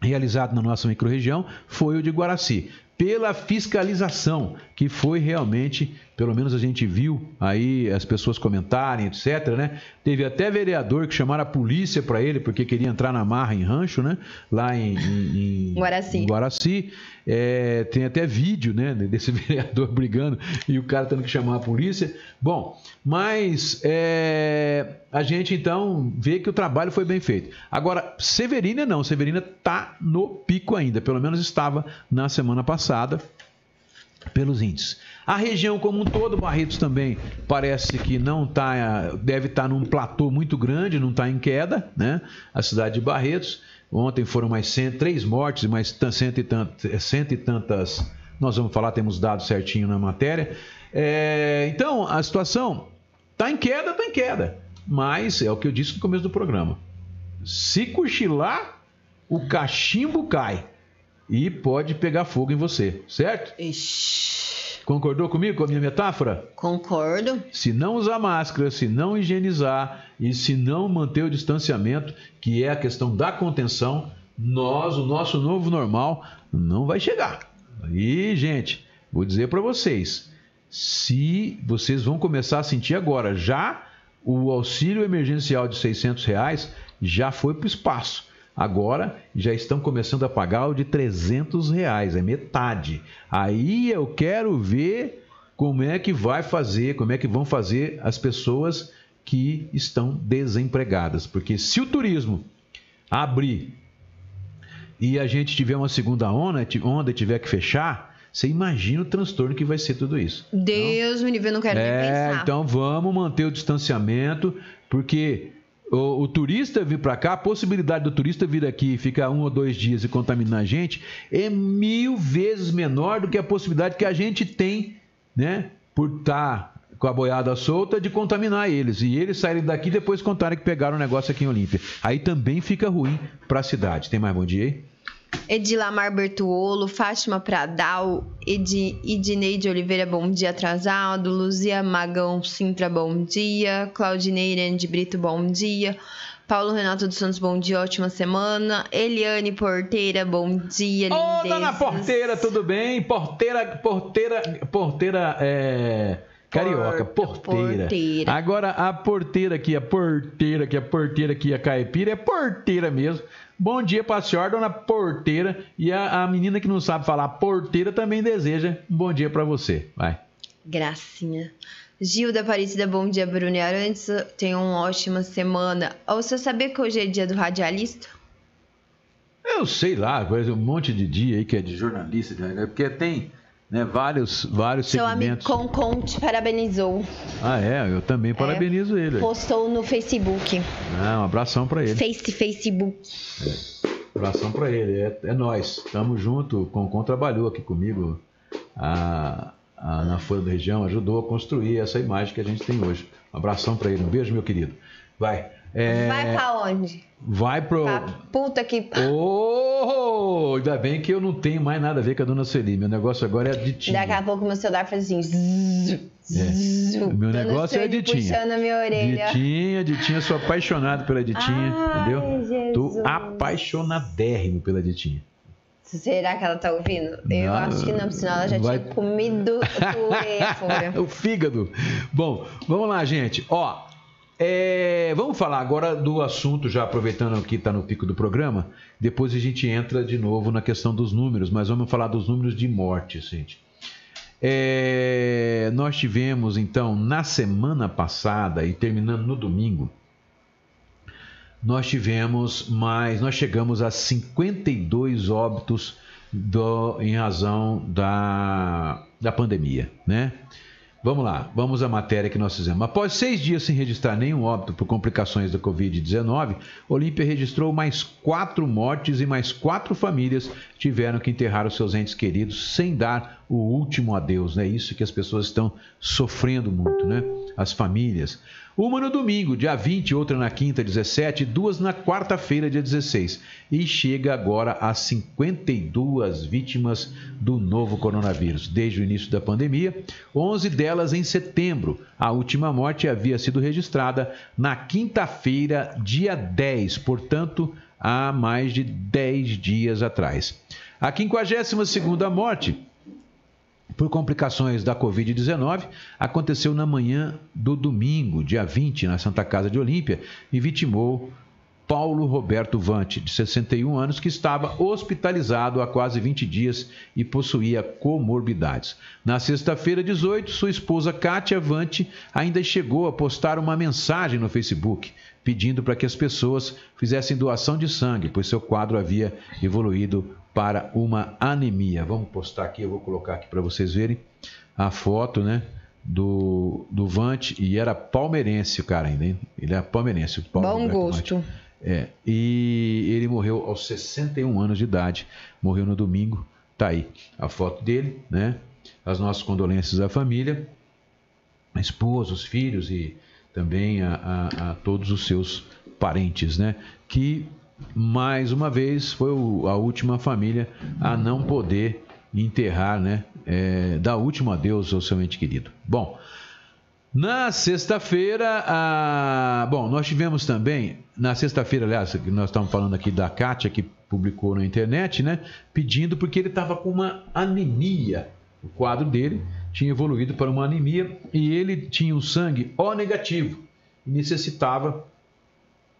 realizado na nossa microrregião, foi o de Guaraci. Pela fiscalização, que foi realmente pelo menos a gente viu aí as pessoas comentarem, etc, né? Teve até vereador que chamaram a polícia para ele porque queria entrar na marra em rancho, né? Lá em, em, em Guaraci. Em Guaraci. É, tem até vídeo, né? Desse <laughs> vereador brigando e o cara tendo que chamar a polícia. Bom, mas é, a gente então vê que o trabalho foi bem feito. Agora, Severina não. Severina tá no pico ainda. Pelo menos estava na semana passada pelos índices. A região como um todo, Barretos também parece que não está, deve estar tá num platô muito grande, não está em queda, né? A cidade de Barretos. Ontem foram mais três mortes, mais cento e, tantas, cento e tantas. Nós vamos falar, temos dados certinho na matéria. É, então, a situação está em queda, está em queda. Mas é o que eu disse no começo do programa. Se cochilar, o cachimbo cai e pode pegar fogo em você, certo? Ixi. Concordou comigo com a minha metáfora? Concordo. Se não usar máscara, se não higienizar e se não manter o distanciamento, que é a questão da contenção, nós, o nosso novo normal, não vai chegar. E, gente, vou dizer para vocês, se vocês vão começar a sentir agora, já o auxílio emergencial de 600 reais já foi para o espaço. Agora já estão começando a pagar o de 300 reais, é metade. Aí eu quero ver como é que vai fazer, como é que vão fazer as pessoas que estão desempregadas. Porque se o turismo abrir e a gente tiver uma segunda onda, onda e tiver que fechar, você imagina o transtorno que vai ser tudo isso. Deus então, me livre, eu não quero é, nem pensar. Então vamos manter o distanciamento, porque o, o turista vir para cá, a possibilidade do turista vir aqui, ficar um ou dois dias e contaminar a gente, é mil vezes menor do que a possibilidade que a gente tem, né, por estar tá com a boiada solta, de contaminar eles. E eles saírem daqui e depois contarem que pegaram um negócio aqui em Olímpia. Aí também fica ruim para a cidade. Tem mais bom dia aí? Edilamar Bertuolo, Fátima Pradal, Edi, Edineide Oliveira, bom dia atrasado, Luzia Magão Sintra, bom dia, Claudineira de Brito, bom dia, Paulo Renato dos Santos, bom dia, ótima semana, Eliane Porteira, bom dia, Ô, oh, dona Porteira, tudo bem? Porteira, porteira, porteira, é... Carioca, porteira. porteira. Agora a porteira aqui, a porteira aqui, a porteira aqui, a caipira é porteira mesmo. Bom dia para a senhora, dona porteira. E a, a, menina que não sabe falar porteira também deseja um bom dia para você. Vai. Gracinha. Gilda Aparecida, bom dia, Bruno Arantes. Tenha uma ótima semana. Ou você sabia que hoje é dia do radialista? Eu sei lá, um monte de dia aí que é de jornalista, né? porque tem né, vários, vários Seu segmentos. Seu amigo Concon te parabenizou. Ah, é? Eu também parabenizo é, ele. Postou no Facebook. Ah, um abração para ele. Face Facebook. É. Abração para ele. É, é nós. Tamo junto. Concon trabalhou aqui comigo a, a, na Folha da Região, ajudou a construir essa imagem que a gente tem hoje. Um abração para ele. Um beijo, meu querido. Vai. É... Vai pra onde? Vai pro. Pra puta que. Oh! Ainda bem que eu não tenho mais nada a ver com a dona Celi. Meu negócio agora é a ditinha. Daqui a pouco meu celular faz assim. Zzz, é. Meu negócio é a ditinha. puxando a minha orelha. Ditinha, ditinha, sou apaixonado pela ditinha, entendeu? Jesus. Tô apaixonadérrimo pela ditinha. Será que ela tá ouvindo? Eu não, acho que não, senão ela já vai... tinha comido <laughs> o fígado. Bom, vamos lá, gente. Ó, é, vamos falar agora do assunto, já aproveitando que está no pico do programa. Depois a gente entra de novo na questão dos números, mas vamos falar dos números de mortes, gente. É, nós tivemos então na semana passada e terminando no domingo, nós tivemos mais, nós chegamos a 52 óbitos do, em razão da, da pandemia, né? Vamos lá, vamos à matéria que nós fizemos. Após seis dias sem registrar nenhum óbito por complicações da Covid-19, Olímpia registrou mais quatro mortes e mais quatro famílias tiveram que enterrar os seus entes queridos sem dar o último adeus, né? Isso que as pessoas estão sofrendo muito, né? As famílias. Uma no domingo, dia 20, outra na quinta, 17, duas na quarta-feira, dia 16. E chega agora a 52 vítimas do novo coronavírus. Desde o início da pandemia, 11 delas em setembro. A última morte havia sido registrada na quinta-feira, dia 10, portanto, há mais de 10 dias atrás. A 52ª morte por complicações da Covid-19, aconteceu na manhã do domingo, dia 20, na Santa Casa de Olímpia, e vitimou Paulo Roberto Vante, de 61 anos, que estava hospitalizado há quase 20 dias e possuía comorbidades. Na sexta-feira, 18, sua esposa Kátia Vante ainda chegou a postar uma mensagem no Facebook pedindo para que as pessoas fizessem doação de sangue, pois seu quadro havia evoluído para uma anemia. Vamos postar aqui, eu vou colocar aqui para vocês verem a foto, né? Do, do Vante, e era palmeirense o cara ainda, hein? Ele era palmeirense. O Paulo Bom Roberto gosto. É, e ele morreu aos 61 anos de idade, morreu no domingo, tá aí a foto dele, né? As nossas condolências à família, a esposa, os filhos e também a, a, a todos os seus parentes, né? Que mais uma vez foi o, a última família a não poder enterrar, né? É, dar último adeus ao seu ente querido. Bom, na sexta-feira, a... bom, nós tivemos também, na sexta-feira, aliás, nós estamos falando aqui da Kátia, que publicou na internet, né? Pedindo porque ele estava com uma anemia. O quadro dele tinha evoluído para uma anemia e ele tinha o sangue O negativo e necessitava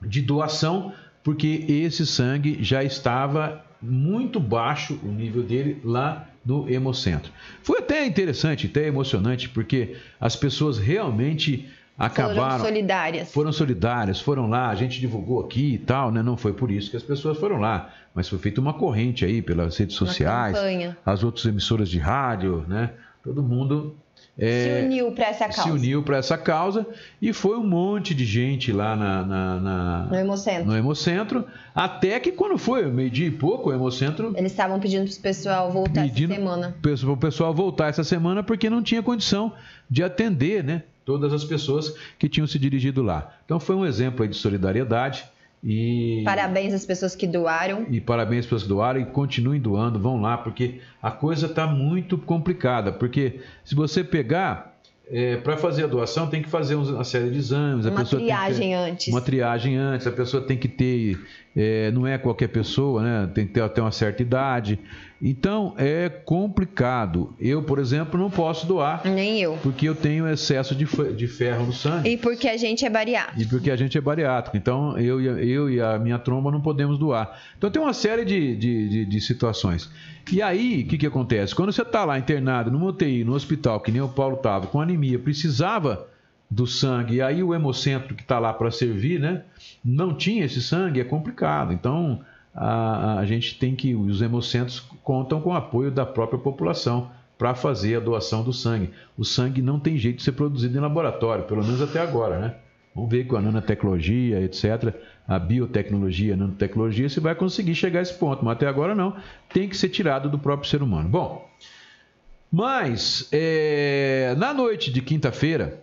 de doação porque esse sangue já estava muito baixo o nível dele lá no Hemocentro. Foi até interessante, até emocionante, porque as pessoas realmente acabaram. Foram solidárias. Foram solidárias, foram lá, a gente divulgou aqui e tal, né? Não foi por isso que as pessoas foram lá, mas foi feita uma corrente aí pelas redes Uma sociais, campanha. as outras emissoras de rádio, né? Todo mundo é, Se uniu para essa se causa. uniu para essa causa e foi um monte de gente lá na, na- na- No Hemocentro. no Hemocentro, até que quando foi meio-dia e pouco, o Hemocentro Eles estavam pedindo para o pessoal voltar pedindo essa semana. para o pessoal voltar essa semana porque não tinha condição de atender né, todas as pessoas que tinham se dirigido lá. Então foi um exemplo de solidariedade e, Parabéns às pessoas que doaram. e parabéns para os que doaram e continuem doando, vão lá, porque a coisa está muito complicada. Porque se você pegar, para fazer a doação tem que fazer uma série de exames. a Uma ter- triagem antes. uma triagem antes, a pessoa tem que ter, é, não é qualquer pessoa, né? Tem que ter até uma certa idade. Então é complicado. Eu, por exemplo, não posso doar Nem eu. porque eu tenho excesso de, de ferro no sangue E porque a gente é bariátrico. e porque a gente é bariátrico. Então eu, e a- eu e a minha tromba não podemos doar. Então tem uma série de, de, de- de situações. E aí, o que, que acontece? Quando você está lá internado numa UTI, no hospital, que nem o Paulo estava, com anemia, precisava do sangue, e aí o hemocentro que está lá para servir, né, não tinha esse sangue, é complicado. Então a, a gente tem que, os hemocentros contam com o apoio da própria população para fazer a doação do sangue. O sangue não tem jeito de ser produzido em laboratório, pelo menos até agora, né? Vamos ver com a nanotecnologia, etc., a biotecnologia, a nanotecnologia, se vai conseguir chegar a esse ponto, mas até agora não. Tem que ser tirado do próprio ser humano. Bom, mas é, na noite de quinta-feira,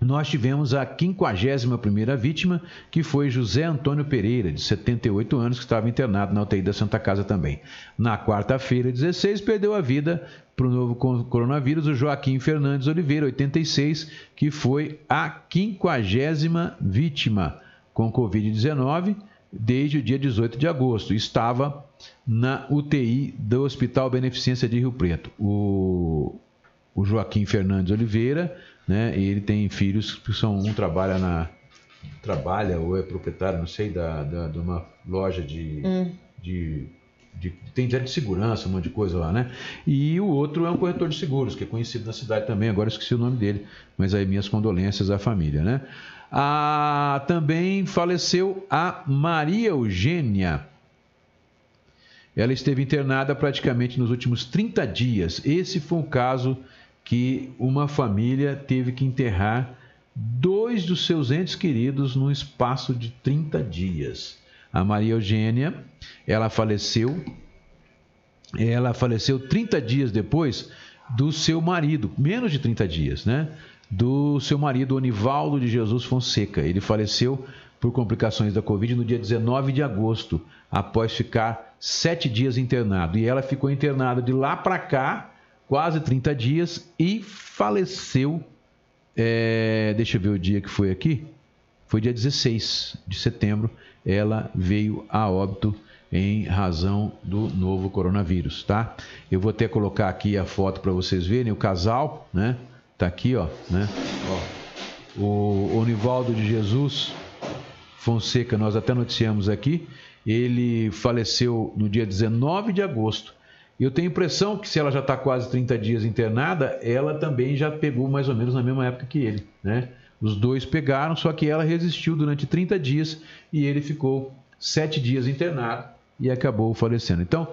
nós tivemos a 51ª vítima, que foi José Antônio Pereira, de 78 anos, que estava internado na UTI da Santa Casa também. Na quarta-feira, 16, perdeu a vida para o novo co- coronavírus o Joaquim Fernandes Oliveira, 86, que foi a 50 vítima com Covid-19 desde o dia 18 de agosto. Estava na UTI do Hospital Beneficência de Rio Preto. O, o Joaquim Fernandes Oliveira, né? Ele tem filhos que são um trabalha na trabalha ou é proprietário, não sei, da, da- de uma loja de, de, de tem de segurança, um monte de coisa lá, né? E o outro é um corretor de seguros que é conhecido na cidade também. Agora esqueci o nome dele, mas aí minhas condolências à família, né? Ah, também faleceu a Maria Eugênia. Ela esteve internada praticamente nos últimos 30 dias. Esse foi o caso que uma família teve que enterrar dois dos seus entes queridos num espaço de 30 dias. A Maria Eugênia, ela faleceu ela faleceu 30 dias depois do seu marido, menos de 30 dias, né? Do seu marido Onivaldo de Jesus Fonseca. Ele faleceu por complicações da Covid no dia 19 de agosto, após ficar sete dias internado. E ela ficou internada de lá para cá, quase 30 dias, e faleceu. É, deixa eu ver o dia que foi aqui. Foi dia 16 de setembro. Ela veio a óbito em razão do novo coronavírus, tá? Eu vou até colocar aqui a foto para vocês verem o casal, né? Tá aqui, ó, né? Ó, o Onivaldo de Jesus Fonseca, nós até noticiamos aqui, ele faleceu no dia 19 de agosto. E eu tenho impressão que se ela já está quase 30 dias internada, ela também já pegou mais ou menos na mesma época que ele, né? Os dois pegaram, só que ela resistiu durante 30 dias e ele ficou sete dias internado e acabou falecendo. Então,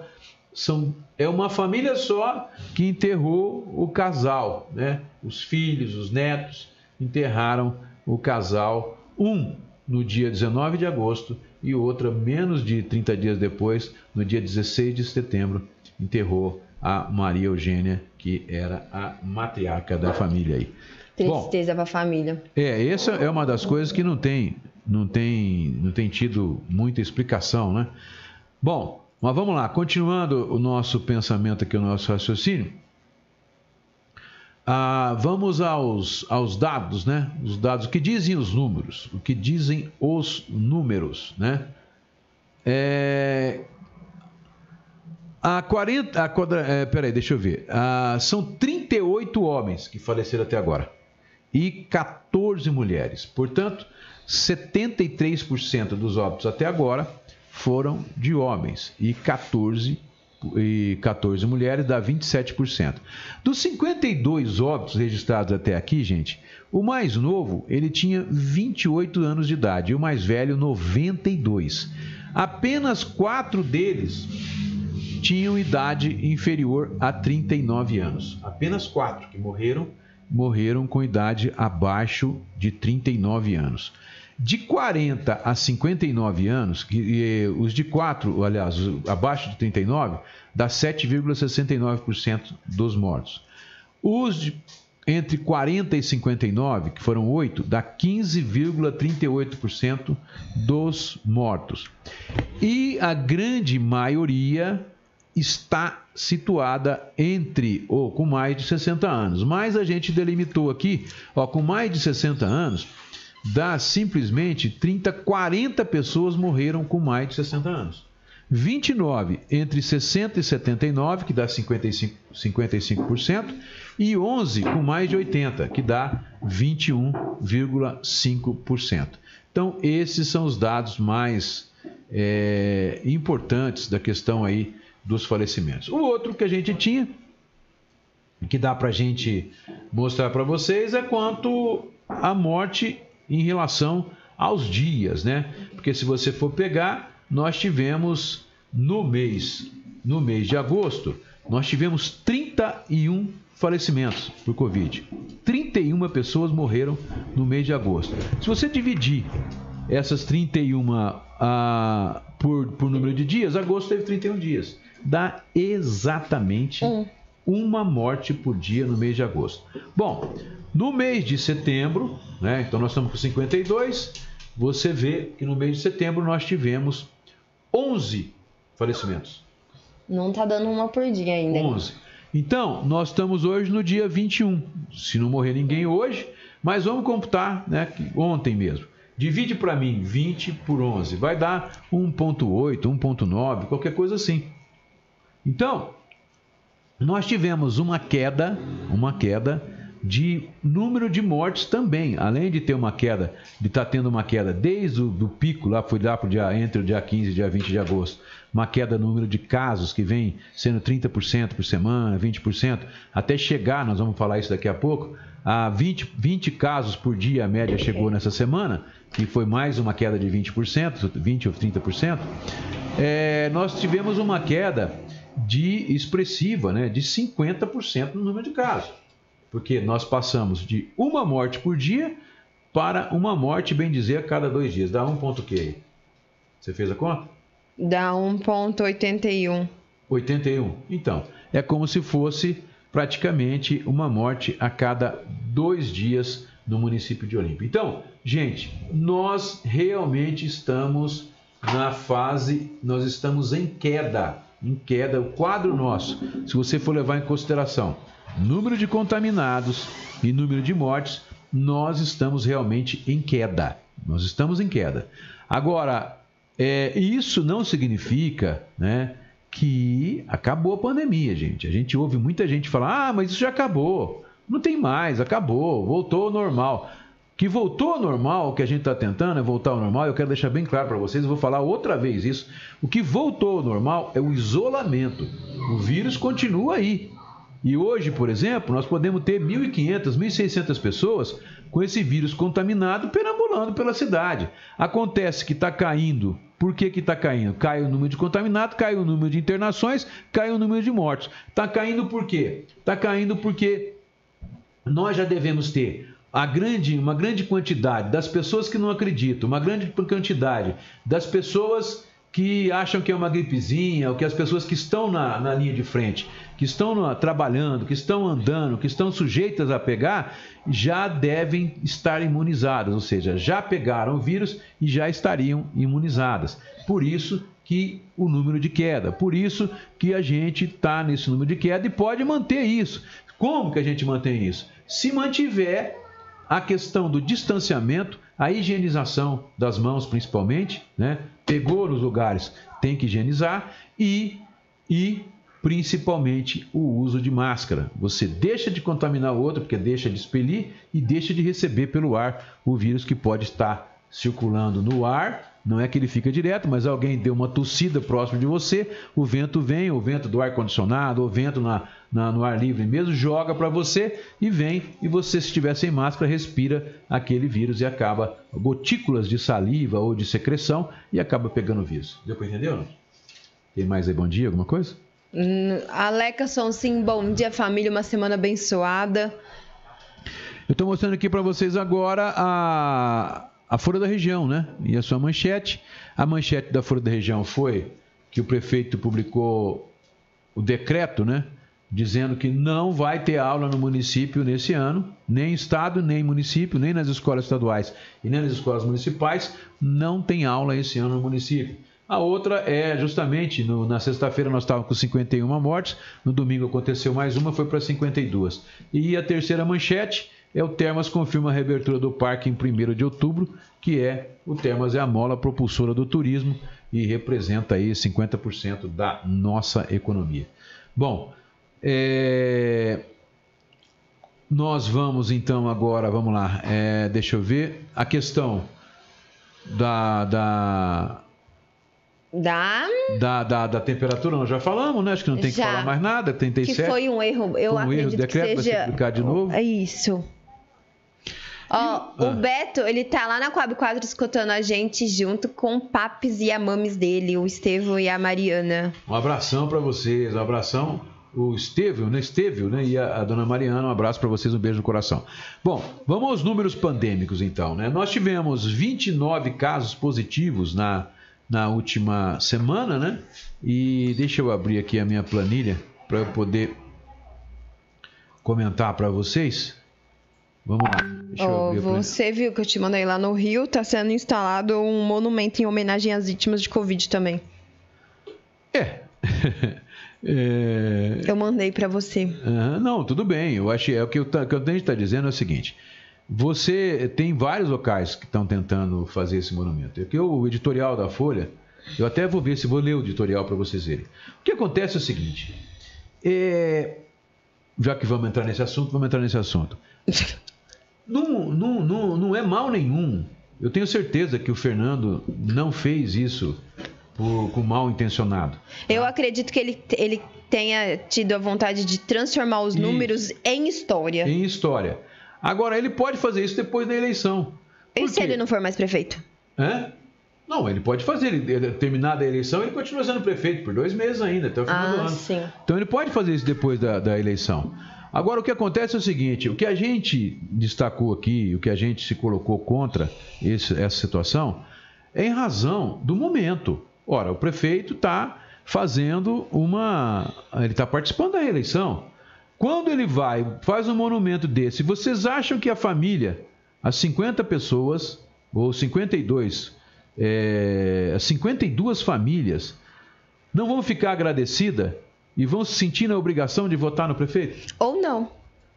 são, é uma família só que enterrou o casal, né? Os filhos, os netos enterraram o casal, um no dia 19 de agosto e outra menos de 30 dias depois, no dia 16 de setembro, enterrou a Maria Eugênia, que era a matriarca da família aí. Tristeza para a família. É, essa é uma das coisas que não tem, não tem, não tem tido muita explicação, né? Bom, mas vamos lá, continuando o nosso pensamento aqui, o nosso raciocínio. Ah, vamos aos, aos dados, né? Os dados, o que dizem os números? O que dizem os números, né? É, a 40. A quadra, é, peraí, deixa eu ver. Ah, são 38 homens que faleceram até agora e 14 mulheres. Portanto, 73% dos óbitos até agora foram de homens e 14 e 14 mulheres dá 27%. Dos 52 óbitos registrados até aqui, gente, o mais novo, ele tinha 28 anos de idade e o mais velho 92. Apenas quatro deles tinham idade inferior a 39 anos. Apenas quatro que morreram morreram com idade abaixo de 39 anos. De 40 a 59 anos, que, os de 4, aliás, abaixo de 39, dá 7,69% dos mortos. Os de entre 40 e 59, que foram 8, dá 15,38% dos mortos. E a grande maioria está situada entre ou com mais de 60 anos. Mas a gente delimitou aqui, ó, com mais de 60 anos, dá simplesmente 30, 40 pessoas morreram com mais de 60 anos. 29 entre 60 e 79, que dá 55%, 55% e 11 com mais de 80, que dá 21,5%. Então, esses são os dados mais é, importantes da questão aí dos falecimentos. O outro que a gente tinha, que dá para a gente mostrar para vocês, é quanto a morte em relação aos dias, né? Porque se você for pegar, nós tivemos no mês, no mês de agosto, nós tivemos 31 falecimentos por Covid. 31 pessoas morreram no mês de agosto. Se você dividir essas 31 ah, por, por número de dias, agosto teve 31 dias. Dá exatamente um. uma morte por dia no mês de agosto. Bom, no mês de setembro, né, então nós estamos com 52, você vê que no mês de setembro nós tivemos 11 falecimentos. Não está dando uma por dia ainda. 11. Então, nós estamos hoje no dia 21. Se não morrer ninguém hoje, mas vamos computar, né, ontem mesmo. Divide para mim 20 por 11, vai dar 1.8, 1.9, qualquer coisa assim. Então, nós tivemos uma queda, uma queda de número de mortes também, além de ter uma queda, de estar tá tendo uma queda desde o do pico, lá foi lá pro dia, entre o dia 15 e dia 20 de agosto, uma queda no número de casos que vem sendo 30% por semana, 20%, até chegar, nós vamos falar isso daqui a pouco, a 20, 20 casos por dia a média chegou nessa semana, que foi mais uma queda de 20%, 20 ou 30%, é, nós tivemos uma queda de expressiva, né, de 50% no número de casos. Porque nós passamos de uma morte por dia para uma morte, bem dizer, a cada dois dias. Dá um ponto que Você fez a conta? Dá 1,81. 81. Então, é como se fosse praticamente uma morte a cada dois dias no município de Olímpia. Então, gente, nós realmente estamos na fase, nós estamos em queda, em queda, o quadro nosso, se você for levar em consideração número de contaminados e número de mortes, nós estamos realmente em queda. Nós estamos em queda. Agora, é, isso não significa, né, que acabou a pandemia, gente. A gente ouve muita gente falar: ah, mas isso já acabou. Não tem mais, acabou, voltou ao normal. Que voltou ao normal, o que a gente está tentando é voltar ao normal, eu quero deixar bem claro para vocês, eu vou falar outra vez isso. O que voltou ao normal é o isolamento. O vírus continua aí. E hoje, por exemplo, nós podemos ter 1.500, 1.600 pessoas com esse vírus contaminado perambulando pela cidade. Acontece que está caindo. Por que está caindo? Cai o número de contaminados, cai o número de internações, cai o número de mortos. Está caindo por quê? Está caindo porque nós já devemos ter a grande, uma grande quantidade das pessoas que não acreditam, uma grande quantidade das pessoas que acham que é uma gripezinha, ou que as pessoas que estão na, na linha de frente, que estão trabalhando, que estão andando, que estão sujeitas a pegar, já devem estar imunizadas, ou seja, já pegaram o vírus e já estariam imunizadas. Por isso que o número de queda, por isso que a gente está nesse número de queda e pode manter isso. Como que a gente mantém isso? Se mantiver a questão do distanciamento, a higienização das mãos principalmente, né? Pegou nos lugares, tem que higienizar e e principalmente o uso de máscara. Você deixa de contaminar o outro porque deixa de expelir e deixa de receber pelo ar o vírus que pode estar circulando no ar não é que ele fica direto, mas alguém deu uma tossida próximo de você, o vento vem, o vento do ar-condicionado, o vento na, na, no ar livre mesmo, joga para você e vem, e você, se estiver sem máscara, respira aquele vírus e acaba gotículas de saliva ou de secreção e acaba pegando o vírus. Deu para entender não? Tem mais aí bom dia, alguma coisa? Hum, Aleca sim, bom dia família, uma semana abençoada. Eu estou mostrando aqui para vocês agora a, a Folha da Região, né? E a sua manchete. A manchete da Folha da Região foi que o prefeito publicou o decreto, né? Dizendo que não vai ter aula no município nesse ano, nem estado, nem município, nem nas escolas estaduais e nem nas escolas municipais, não tem aula esse ano no município. A outra é justamente no, na sexta-feira nós estávamos com 51 mortes, no domingo aconteceu mais uma, foi para 52. E a terceira manchete é o Termas confirma a reabertura do parque em 1 de outubro, que é o Termas é a mola propulsora do turismo e representa aí 50% da nossa economia. Bom, é... nós vamos então agora, vamos lá, é... deixa eu ver, a questão da, da da... Da, da, da temperatura, nós já falamos, né? Acho que não tem já. que falar mais nada. 37. Que foi um erro, eu foi um acredito erro, decreto, que seja... vai publicado de novo. É isso. Ó, oh, o Beto, ele tá lá na Coab 4 escutando a gente junto com o Papis e a mames dele, o Estevão e a Mariana. Um abração para vocês, um abração. O Estevão, né? Estevão, né? E a, a dona Mariana, um abraço para vocês, um beijo no coração. Bom, vamos aos números pandêmicos então, né? Nós tivemos 29 casos positivos na, na última semana, né? E deixa eu abrir aqui a minha planilha para eu poder comentar para vocês. Vamos lá. Oh, você viu que eu te mandei lá no Rio, está sendo instalado um monumento em homenagem às vítimas de Covid também. É. <laughs> é... Eu mandei para você. Uhum, não, tudo bem. Eu achei. É o que, eu, que a gente está dizendo é o seguinte. Você tem vários locais que estão tentando fazer esse monumento. Aqui o editorial da Folha, eu até vou ver se vou ler o editorial para vocês verem. O que acontece é o seguinte: é... já que vamos entrar nesse assunto, vamos entrar nesse assunto. <laughs> não, não, não, não é mal nenhum. Eu tenho certeza que o Fernando não fez isso por, com mal intencionado. Eu acredito que ele, ele tenha tido a vontade de transformar os números em história. Em história. Agora, ele pode fazer isso depois da eleição. E se ele não for mais prefeito? É? Não, ele pode fazer. Ele, terminada a eleição, ele continua sendo prefeito por dois meses ainda, até o final ah, do ano. Sim. Então ele pode fazer isso depois da, da eleição. Agora, o que acontece é o seguinte: o que a gente destacou aqui, o que a gente se colocou contra esse, essa situação, é em razão do momento. Ora, o prefeito está fazendo uma. Ele está participando da reeleição. Quando ele vai, faz um monumento desse, vocês acham que a família, as 50 pessoas, ou 52, é, as 52 famílias, não vão ficar agradecidas e vão se sentir na obrigação de votar no prefeito? Ou não.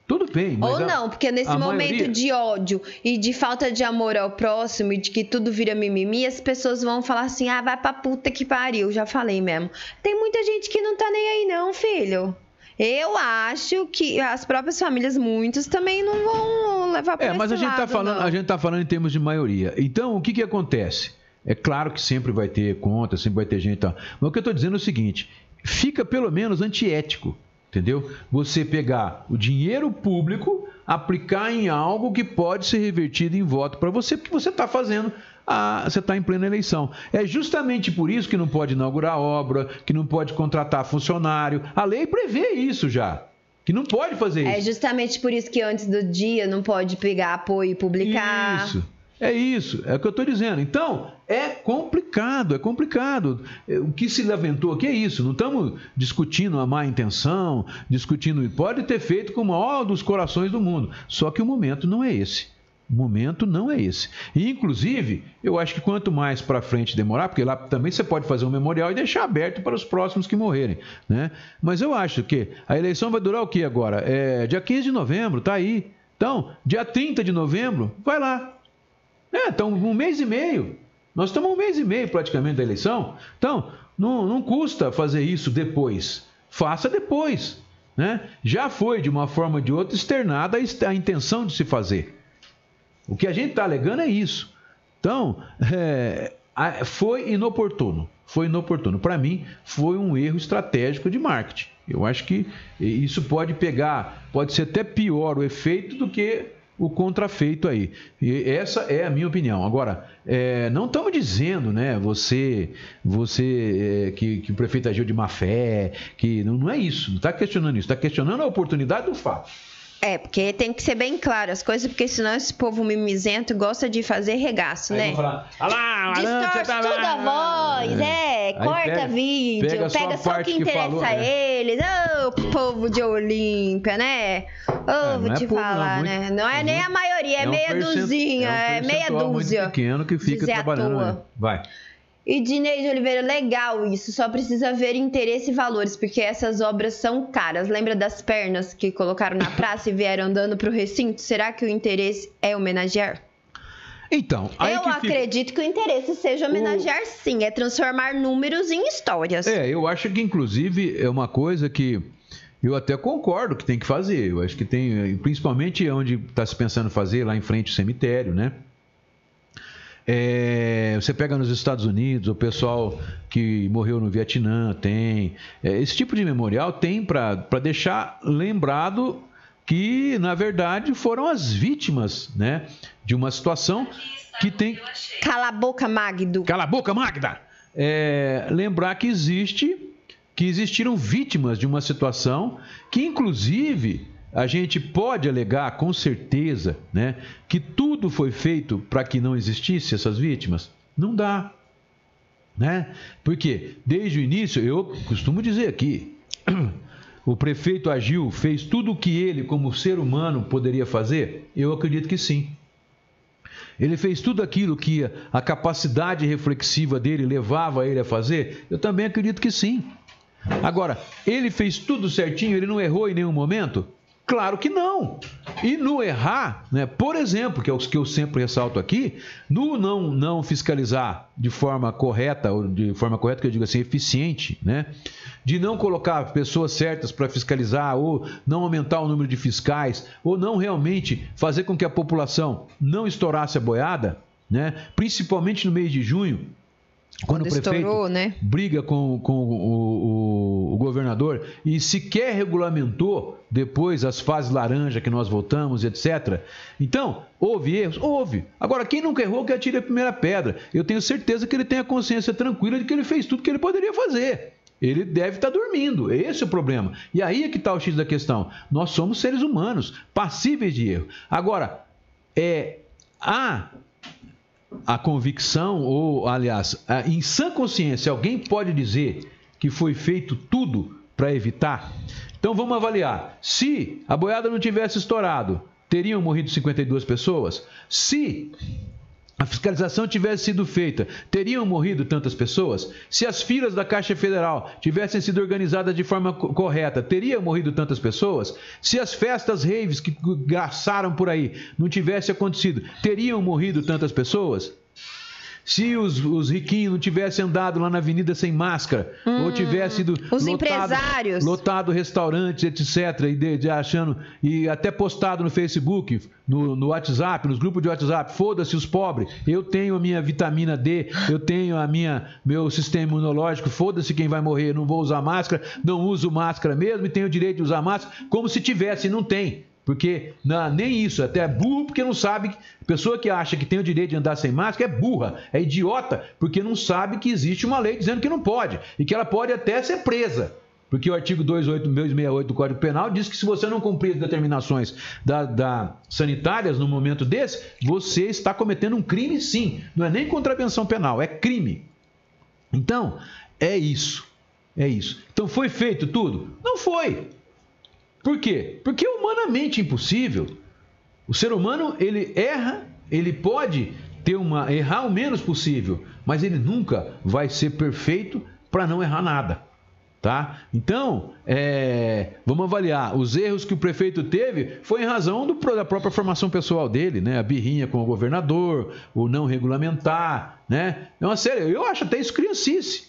Tudo bem, mas. Ou a- não, porque nesse momento maioria- de ódio e de falta de amor ao próximo e de que tudo vira mimimi, as pessoas vão falar assim: ah, vai pra puta que pariu. Já falei mesmo. Tem muita gente que não tá nem aí, não, filho. Eu acho que as próprias famílias, muitos, também não vão levar pra É, mas a gente, tá lado, falando, não. a gente tá falando em termos de maioria. Então, o que que acontece? É claro que sempre vai ter conta, sempre vai ter gente e tal. Mas o que eu estou dizendo é o seguinte: fica pelo menos antiético, entendeu? Você pegar o dinheiro público, aplicar em algo que pode ser revertido em voto para você, porque você está fazendo. a- você está em plena eleição. É justamente por isso que não pode inaugurar obra, que não pode contratar funcionário. A lei prevê isso já. Que não pode fazer isso. É justamente por isso que antes do dia não pode pegar apoio e publicar. Isso. É isso, é o que eu estou dizendo. Então, é complicado, é complicado. É, O que se levantou aqui é isso. Não estamos discutindo a má intenção, discutindo. Pode ter feito com o maior dos corações do mundo. Só que o momento não é esse. O momento não é esse. E, inclusive, eu acho que quanto mais para frente demorar, porque lá também você pode fazer um memorial e deixar aberto para os próximos que morrerem. Né? Mas eu acho que a eleição vai durar o que agora? É, dia 15 de novembro, tá aí. Então, dia 30 de novembro, vai lá. É, então um mês e meio. Nós estamos um mês e meio praticamente da eleição. Então, não, não custa fazer isso depois. Faça depois. Né? Já foi, de uma forma ou de outra, externada a intenção de se fazer. O que a gente está alegando é isso. Então, <laughs> é, foi inoportuno. Foi inoportuno. Para mim, foi um erro estratégico de marketing. Eu acho que isso pode pegar, pode ser até pior o efeito do que o contrafeito aí. E essa é a minha opinião. Agora, é, não estamos dizendo, né, você, você é, que, que o prefeito agiu de má fé, que não, não é isso. Não está questionando isso. Está questionando a oportunidade do fato. É, porque tem que ser bem claro as coisas, porque senão esse povo mimizento gosta de fazer regaço, Aí né? falar, "Ah lá, Distorce tá- tudo a voz, é, Aí corta pega- vídeo, pega pega, só o que que interessa falou, a né? eles. Ô, povo de Olímpia, né? Ô, É, vou não é te não, falar, muito- né? Não é, é nem a maioria, é, um meia um é, meia percentual dúzia. muito pequeno que fica trabalhando. né? Vai. E Dinei de Oliveira, legal isso, só precisa ver interesse e valores, porque essas obras são caras. Lembra das pernas que colocaram na praça e vieram andando pro recinto? Será que o interesse é homenagear? Então, aí Eu que fica- acredito que o interesse seja homenagear sim, é transformar números em histórias. É, eu acho que inclusive é uma coisa que eu até concordo que tem que fazer. Eu acho que tem, principalmente onde está se pensando fazer, lá em frente ao cemitério, né? É, você pega nos Estados Unidos, o pessoal que morreu no Vietnã tem. É, esse tipo de memorial tem para deixar lembrado que, na verdade, foram as vítimas né, de uma situação que tem. Cala a boca, Magdo. Cala a boca, Magda! É, lembrar que existe, que existiram vítimas de uma situação que, inclusive, a gente pode alegar com certeza, né, que tudo foi feito para que não existisse essas vítimas. Não dá, né? Porque desde o início eu costumo dizer aqui, <clears throat> o prefeito agiu, fez tudo o que ele, como ser humano, poderia fazer. Eu acredito que sim. Ele fez tudo aquilo que a capacidade reflexiva dele levava ele a fazer? Eu também acredito que sim. Agora, ele fez tudo certinho, ele não errou em nenhum momento? Claro que não. E no errar, né, por exemplo, que é o que eu sempre ressalto aqui, no não, não fiscalizar de forma correta, ou de forma correta que eu digo assim, eficiente, né, de não colocar pessoas certas para fiscalizar, ou não aumentar o número de fiscais, ou não realmente fazer com que a população não estourasse a boiada, né, principalmente no mês de junho, quando, Quando o prefeito estourou, né? briga com, com o, o- o governador e sequer regulamentou depois as fases laranja que nós votamos, etc. Então, houve erros? Houve. Agora, quem nunca errou que atire a primeira pedra. Eu tenho certeza que ele tem a consciência tranquila de que ele fez tudo que ele poderia fazer. Ele deve estar dormindo, esse é o problema. E aí é que está o X da questão. Nós somos seres humanos, passíveis de erro. Agora, é, há a convicção, ou aliás, a- em sã consciência, alguém pode dizer que foi feito tudo para evitar? Então vamos avaliar. Se a boiada não tivesse estourado, teriam morrido 52 pessoas? Se a fiscalização tivesse sido feita, teriam morrido tantas pessoas? Se as filas da Caixa Federal tivessem sido organizadas de forma co- correta, teriam morrido tantas pessoas? Se as festas raves que graçaram por aí não tivessem acontecido, teriam morrido tantas pessoas? Se os, os riquinhos não tivessem andado lá na avenida sem máscara, ou tivesse ido Hum, os empresários. lotado restaurantes, etc., e de- de achando, e até postado no Facebook, no, no WhatsApp, nos grupos de WhatsApp, foda-se os pobres, eu tenho a minha vitamina D, eu tenho a minha meu sistema imunológico, foda-se quem vai morrer, não vou usar máscara, não uso máscara mesmo e tenho o direito de usar máscara, como se tivesse, não tem. Porque na- nem isso, até é burro porque não sabe. Pessoa que acha que tem o direito de andar sem máscara é burra, é idiota, porque não sabe que existe uma lei dizendo que não pode e que ela pode até ser presa. Porque o artigo 268 do Código Penal diz que se você não cumprir as determinações da, da- sanitárias no momento desse, você está cometendo um crime sim. Não é nem contravenção penal, é crime. Então, é isso. É isso. Então foi feito tudo? Não foi. Por quê? Porque é humanamente impossível. O ser humano, ele erra, ele pode ter uma errar o menos possível, mas ele nunca vai ser perfeito para não errar nada. Tá? Então, é, vamos avaliar. Os erros que o prefeito teve foi em razão do- da própria formação pessoal dele, né? A birrinha com o governador, o não regulamentar, né? É uma série. Eu acho até isso criancice.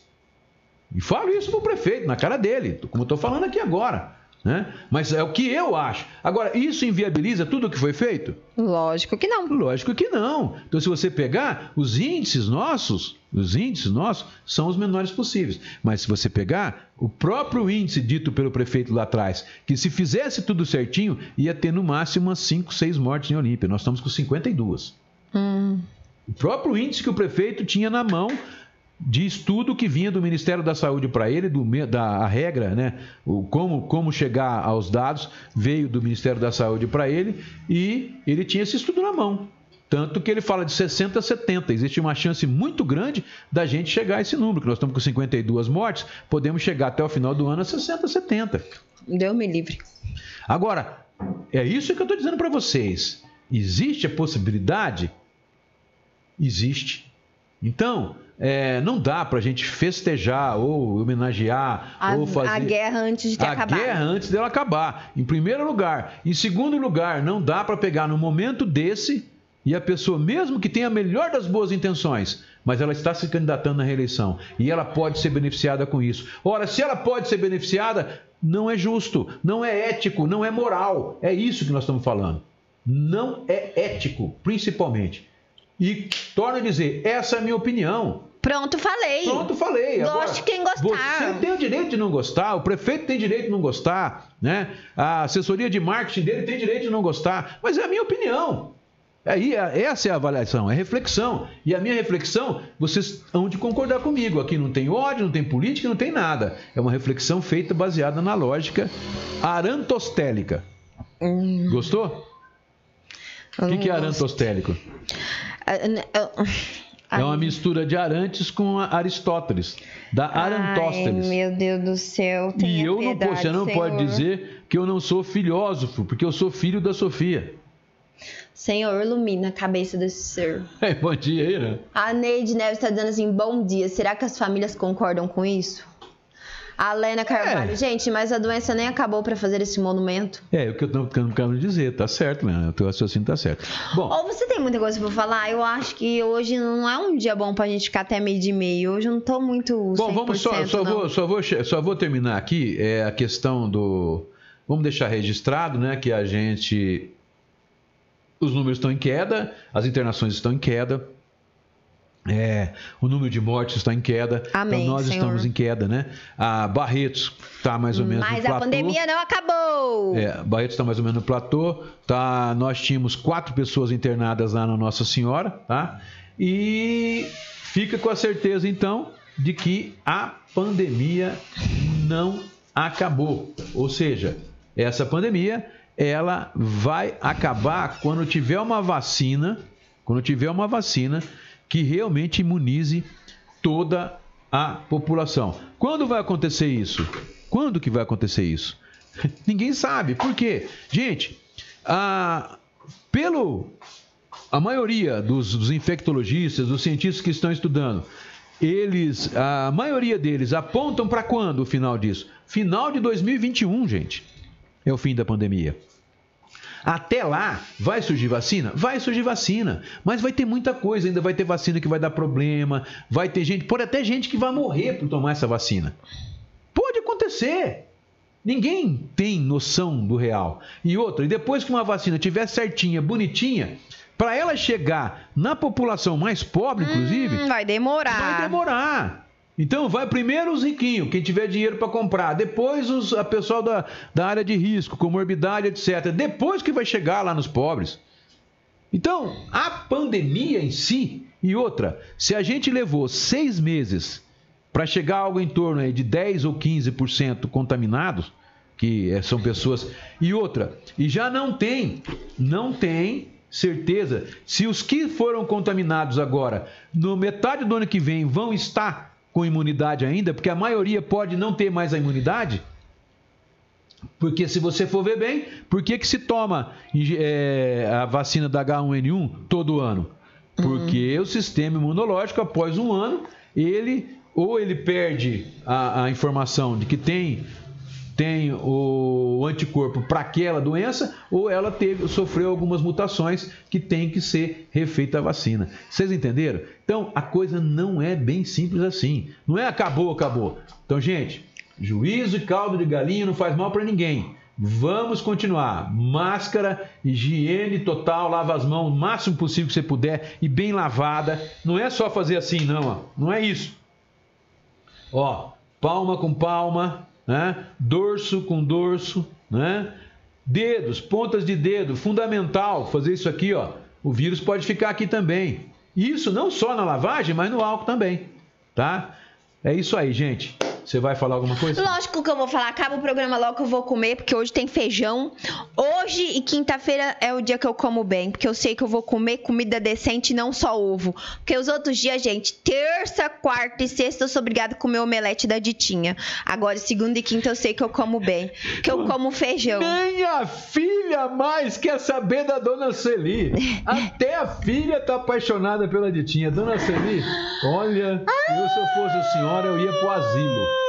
E falo isso pro prefeito, na cara dele, como eu estou falando aqui agora. Né? Mas é o que eu acho. Agora, isso inviabiliza tudo o que foi feito? Lógico que não. Lógico que não. Então, se você pegar os índices nossos, os índices nossos são os menores possíveis. Mas se você pegar o próprio índice dito pelo prefeito lá atrás, que se fizesse tudo certinho, ia ter no máximo umas 5, 6 mortes em Olímpia. Nós estamos com 52. O próprio índice que o prefeito tinha na mão de estudo que vinha do Ministério da Saúde para ele, do, da a regra, né? O, como, como chegar aos dados, veio do Ministério da Saúde para ele e ele tinha esse estudo na mão. Tanto que ele fala de 60 a 70. Existe uma chance muito grande da gente chegar a esse número, que nós estamos com 52 mortes, podemos chegar até o final do ano a 60, 70. Deu me livre. Agora, é isso que eu estou dizendo para vocês. Existe a possibilidade? Existe. Então, é, não dá para a gente festejar ou homenagear A, ou fazer a guerra antes de a acabado. guerra antes dela acabar. Em primeiro lugar. Em segundo lugar, não dá para pegar num momento desse e a pessoa, mesmo que tenha a melhor das boas intenções, mas ela está se candidatando na reeleição e ela pode ser beneficiada com isso. Ora, se ela pode ser beneficiada, não é justo, não é ético, não é moral. É isso que nós estamos falando. Não é ético, principalmente. E torno a dizer, essa é a minha opinião. Pronto, falei. Pronto, falei. Agora, Goste quem gostar. Você tem o direito de não gostar, o prefeito tem direito de não gostar, né? A assessoria de marketing dele tem direito de não gostar, mas é a minha opinião. Aí, é- essa é a avaliação, é reflexão. E a minha reflexão, vocês hão de concordar comigo. Aqui não tem ódio, não tem política, não tem nada. É uma reflexão feita baseada na lógica arantostélica. Hum. Gostou? O que, que é arantostélico? Ah, ah, É uma mistura de Arantes com Aristóteles, da Arantósteles. Ai, meu Deus do céu. E tenha eu não piedade, posso, você não Senhor. pode dizer que eu não sou filósofo, porque eu sou filho da Sofia. Senhor, ilumina a cabeça desse ser. É, <laughs> bom dia aí, né? A Neide Neves está dizendo assim: bom dia. Será que as famílias concordam com isso? A Lena Carvalho, É. gente, mas a doença nem acabou para fazer esse monumento. É o que eu tô querendo dizer, tá certo, né? O teu raciocínio tá certo. Bom, Ou você tem muita coisa pra falar? Eu acho que hoje não é um dia bom pra gente ficar até meio de meio. Hoje eu não tô muito. 100%, bom vamos só, só, vou, só, vou, só vou terminar aqui é, a questão do. Vamos deixar registrado, né? Que a gente. Os números estão em queda, as internações estão em queda. É, o número de mortes está em queda. Amém, então nós Senhor. estamos em queda, né? A Barretos está mais ou menos no Mas a platô. pandemia não acabou. É, Barretos está mais ou menos no platô. Tá, nós tínhamos quatro pessoas internadas lá na Nossa Senhora, tá? E fica com a certeza, então, de que a pandemia não acabou. Ou seja, essa pandemia ela vai acabar quando tiver uma vacina, quando tiver uma vacina que realmente imunize toda a população. Quando vai acontecer isso? Quando que vai acontecer isso? <laughs> Ninguém sabe. Por quê? Gente, a, pelo a maioria dos, dos infectologistas, dos cientistas que estão estudando, eles, a maioria deles apontam para quando o final disso? Final de 2021, gente. É o fim da pandemia. Até lá, vai surgir vacina? Vai surgir vacina, mas vai ter muita coisa, ainda vai ter vacina que vai dar problema, vai ter gente, pode até gente que vai morrer por tomar essa vacina. Pode acontecer. Ninguém tem noção do real. E outra, e depois que uma vacina tiver certinha, bonitinha, para ela chegar na população mais pobre, inclusive, Hum, vai demorar. vai demorar. Então, vai primeiro os riquinhos, quem tiver dinheiro para comprar. Depois os, a pessoal da, da área de risco, comorbidade, etc. Depois que vai chegar lá nos pobres. Então, a pandemia em si, e outra, se a gente levou seis meses para chegar algo em torno aí de 10 ou 15% contaminados, que eh, são pessoas. E outra, e já não tem, não tem certeza se os que foram contaminados agora, no metade do ano que vem, vão estar com imunidade ainda, porque a maioria pode não ter mais a imunidade. Porque se você for ver bem, por que, que se toma eh, a vacina da H1N1 todo ano? Porque o sistema imunológico, após um ano, ele ou ele perde a, a informação de que tem tem o anticorpo para aquela doença ou ela teve, sofreu algumas mutações que tem que ser refeita a vacina. Vocês entenderam? Então a coisa não é bem simples assim. Não é acabou, acabou. Então, gente, juízo e caldo de galinha não faz mal para ninguém. Vamos continuar. Máscara, higiene total, lava as mãos o máximo possível que você puder e bem lavada. Não é só fazer assim, não. Ó. Não é isso. Ó, palma com palma, né? dorso com dorso, né? dedos, pontas de dedo, fundamental fazer isso aqui, ó. O vírus pode ficar aqui também. Isso não só na lavagem, mas no álcool também, tá? É isso aí, gente. Você vai falar alguma coisa? Lógico que eu vou falar, acaba o programa logo que eu vou comer, porque hoje tem feijão. Hoje e quinta-feira é o dia que eu como bem, porque eu sei que eu vou comer comida decente, não só ovo. Porque os outros dias, gente, terça, quarta e sexta eu sou obrigada a comer omelete da Ditinha. Agora, segunda e quinta eu sei que eu como bem, que eu como feijão. Nem a filha mais quer saber da Dona Celi. <laughs> Até a filha tá apaixonada pela Ditinha. Dona Celi, olha, eu se eu fosse a senhora, eu ia pro asilo.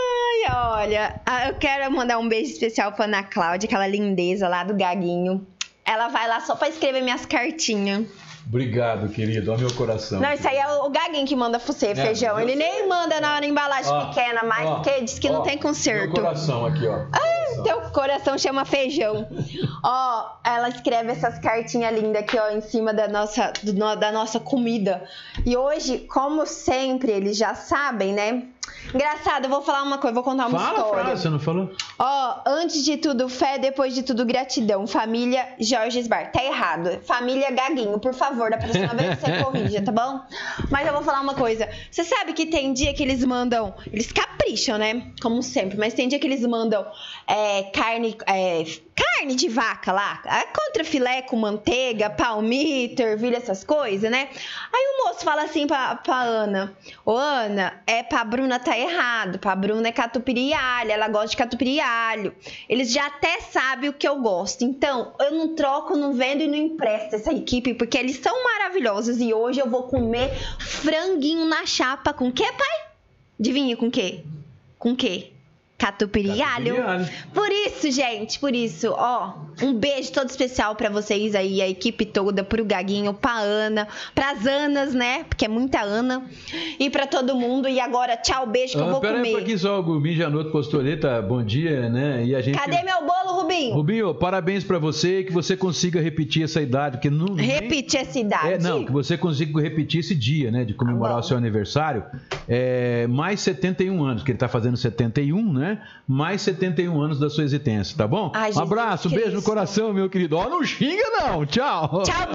Ai, olha, ah, eu quero mandar um beijo especial pra Ana Cláudia, aquela lindeza lá do Gaguinho. Ela vai lá só pra escrever minhas cartinhas. Obrigado, querido. Olha meu coração. Não, isso aí é o Gaguinho que manda você, feijão. eu Ele nem manda na, na embalagem Ó, pequena mais, ó, porque diz que não ó, tem conserto. Meu coração aqui, ó. Coração. Teu coração chama feijão. <laughs> ó, ela escreve essas cartinhas lindas aqui, ó, em cima da nossa, do da nossa comida. E hoje, como sempre, eles já sabem, né? Engraçado, eu vou falar uma coisa, vou contar uma Fala história. frase, você não falou? Ó, antes de tudo, fé, depois de tudo, gratidão. Família Jorge Bar. Tá errado. Família Gaguinho, por favor, da próxima vez você <laughs> corrija, tá bom? Mas eu vou falar uma coisa. Você sabe que tem dia que eles mandam. Eles capricham, né? Como sempre, mas tem dia que eles mandam é, carne. é, carne de vaca lá. É Contra filé com manteiga, palmito, ervilha, essas coisas, né? Aí o moço fala assim pra, pra Ana: Ô Ana, é pra Bruna tá errado. Pra Bruna é catupiry e alho. Ela gosta de catupiry e alho. Eles já até sabem o que eu gosto. Então, eu não troco, não vendo e não empresto essa equipe, porque eles são maravilhosos. E hoje eu vou comer franguinho na chapa. Com que, pai? Adivinha com que? Com que? Catupiry alho. Por isso, gente, por isso, ó, um beijo todo especial pra vocês aí, a equipe toda, pro Gaguinho, pra Ana, pras Anas, né? Porque é muita Ana. E pra todo mundo. E agora, tchau, beijo que eu Ah, vou pera comer. aqui só o Gubim Janotto tá? Bom dia, né? E a gente... Cadê meu bolo, Rubinho? Rubinho, parabéns pra você e que você consiga repetir essa idade, porque não... Repetir essa idade. É, não, que você consiga repetir esse dia, né? De comemorar bom. o seu aniversário. É, mais 71 anos, que ele tá fazendo 71, né? Mais 71 anos da sua existência, tá bom? Ai, um abraço, beijo no coração, meu querido. Ó, não xinga não, tchau. Tchau,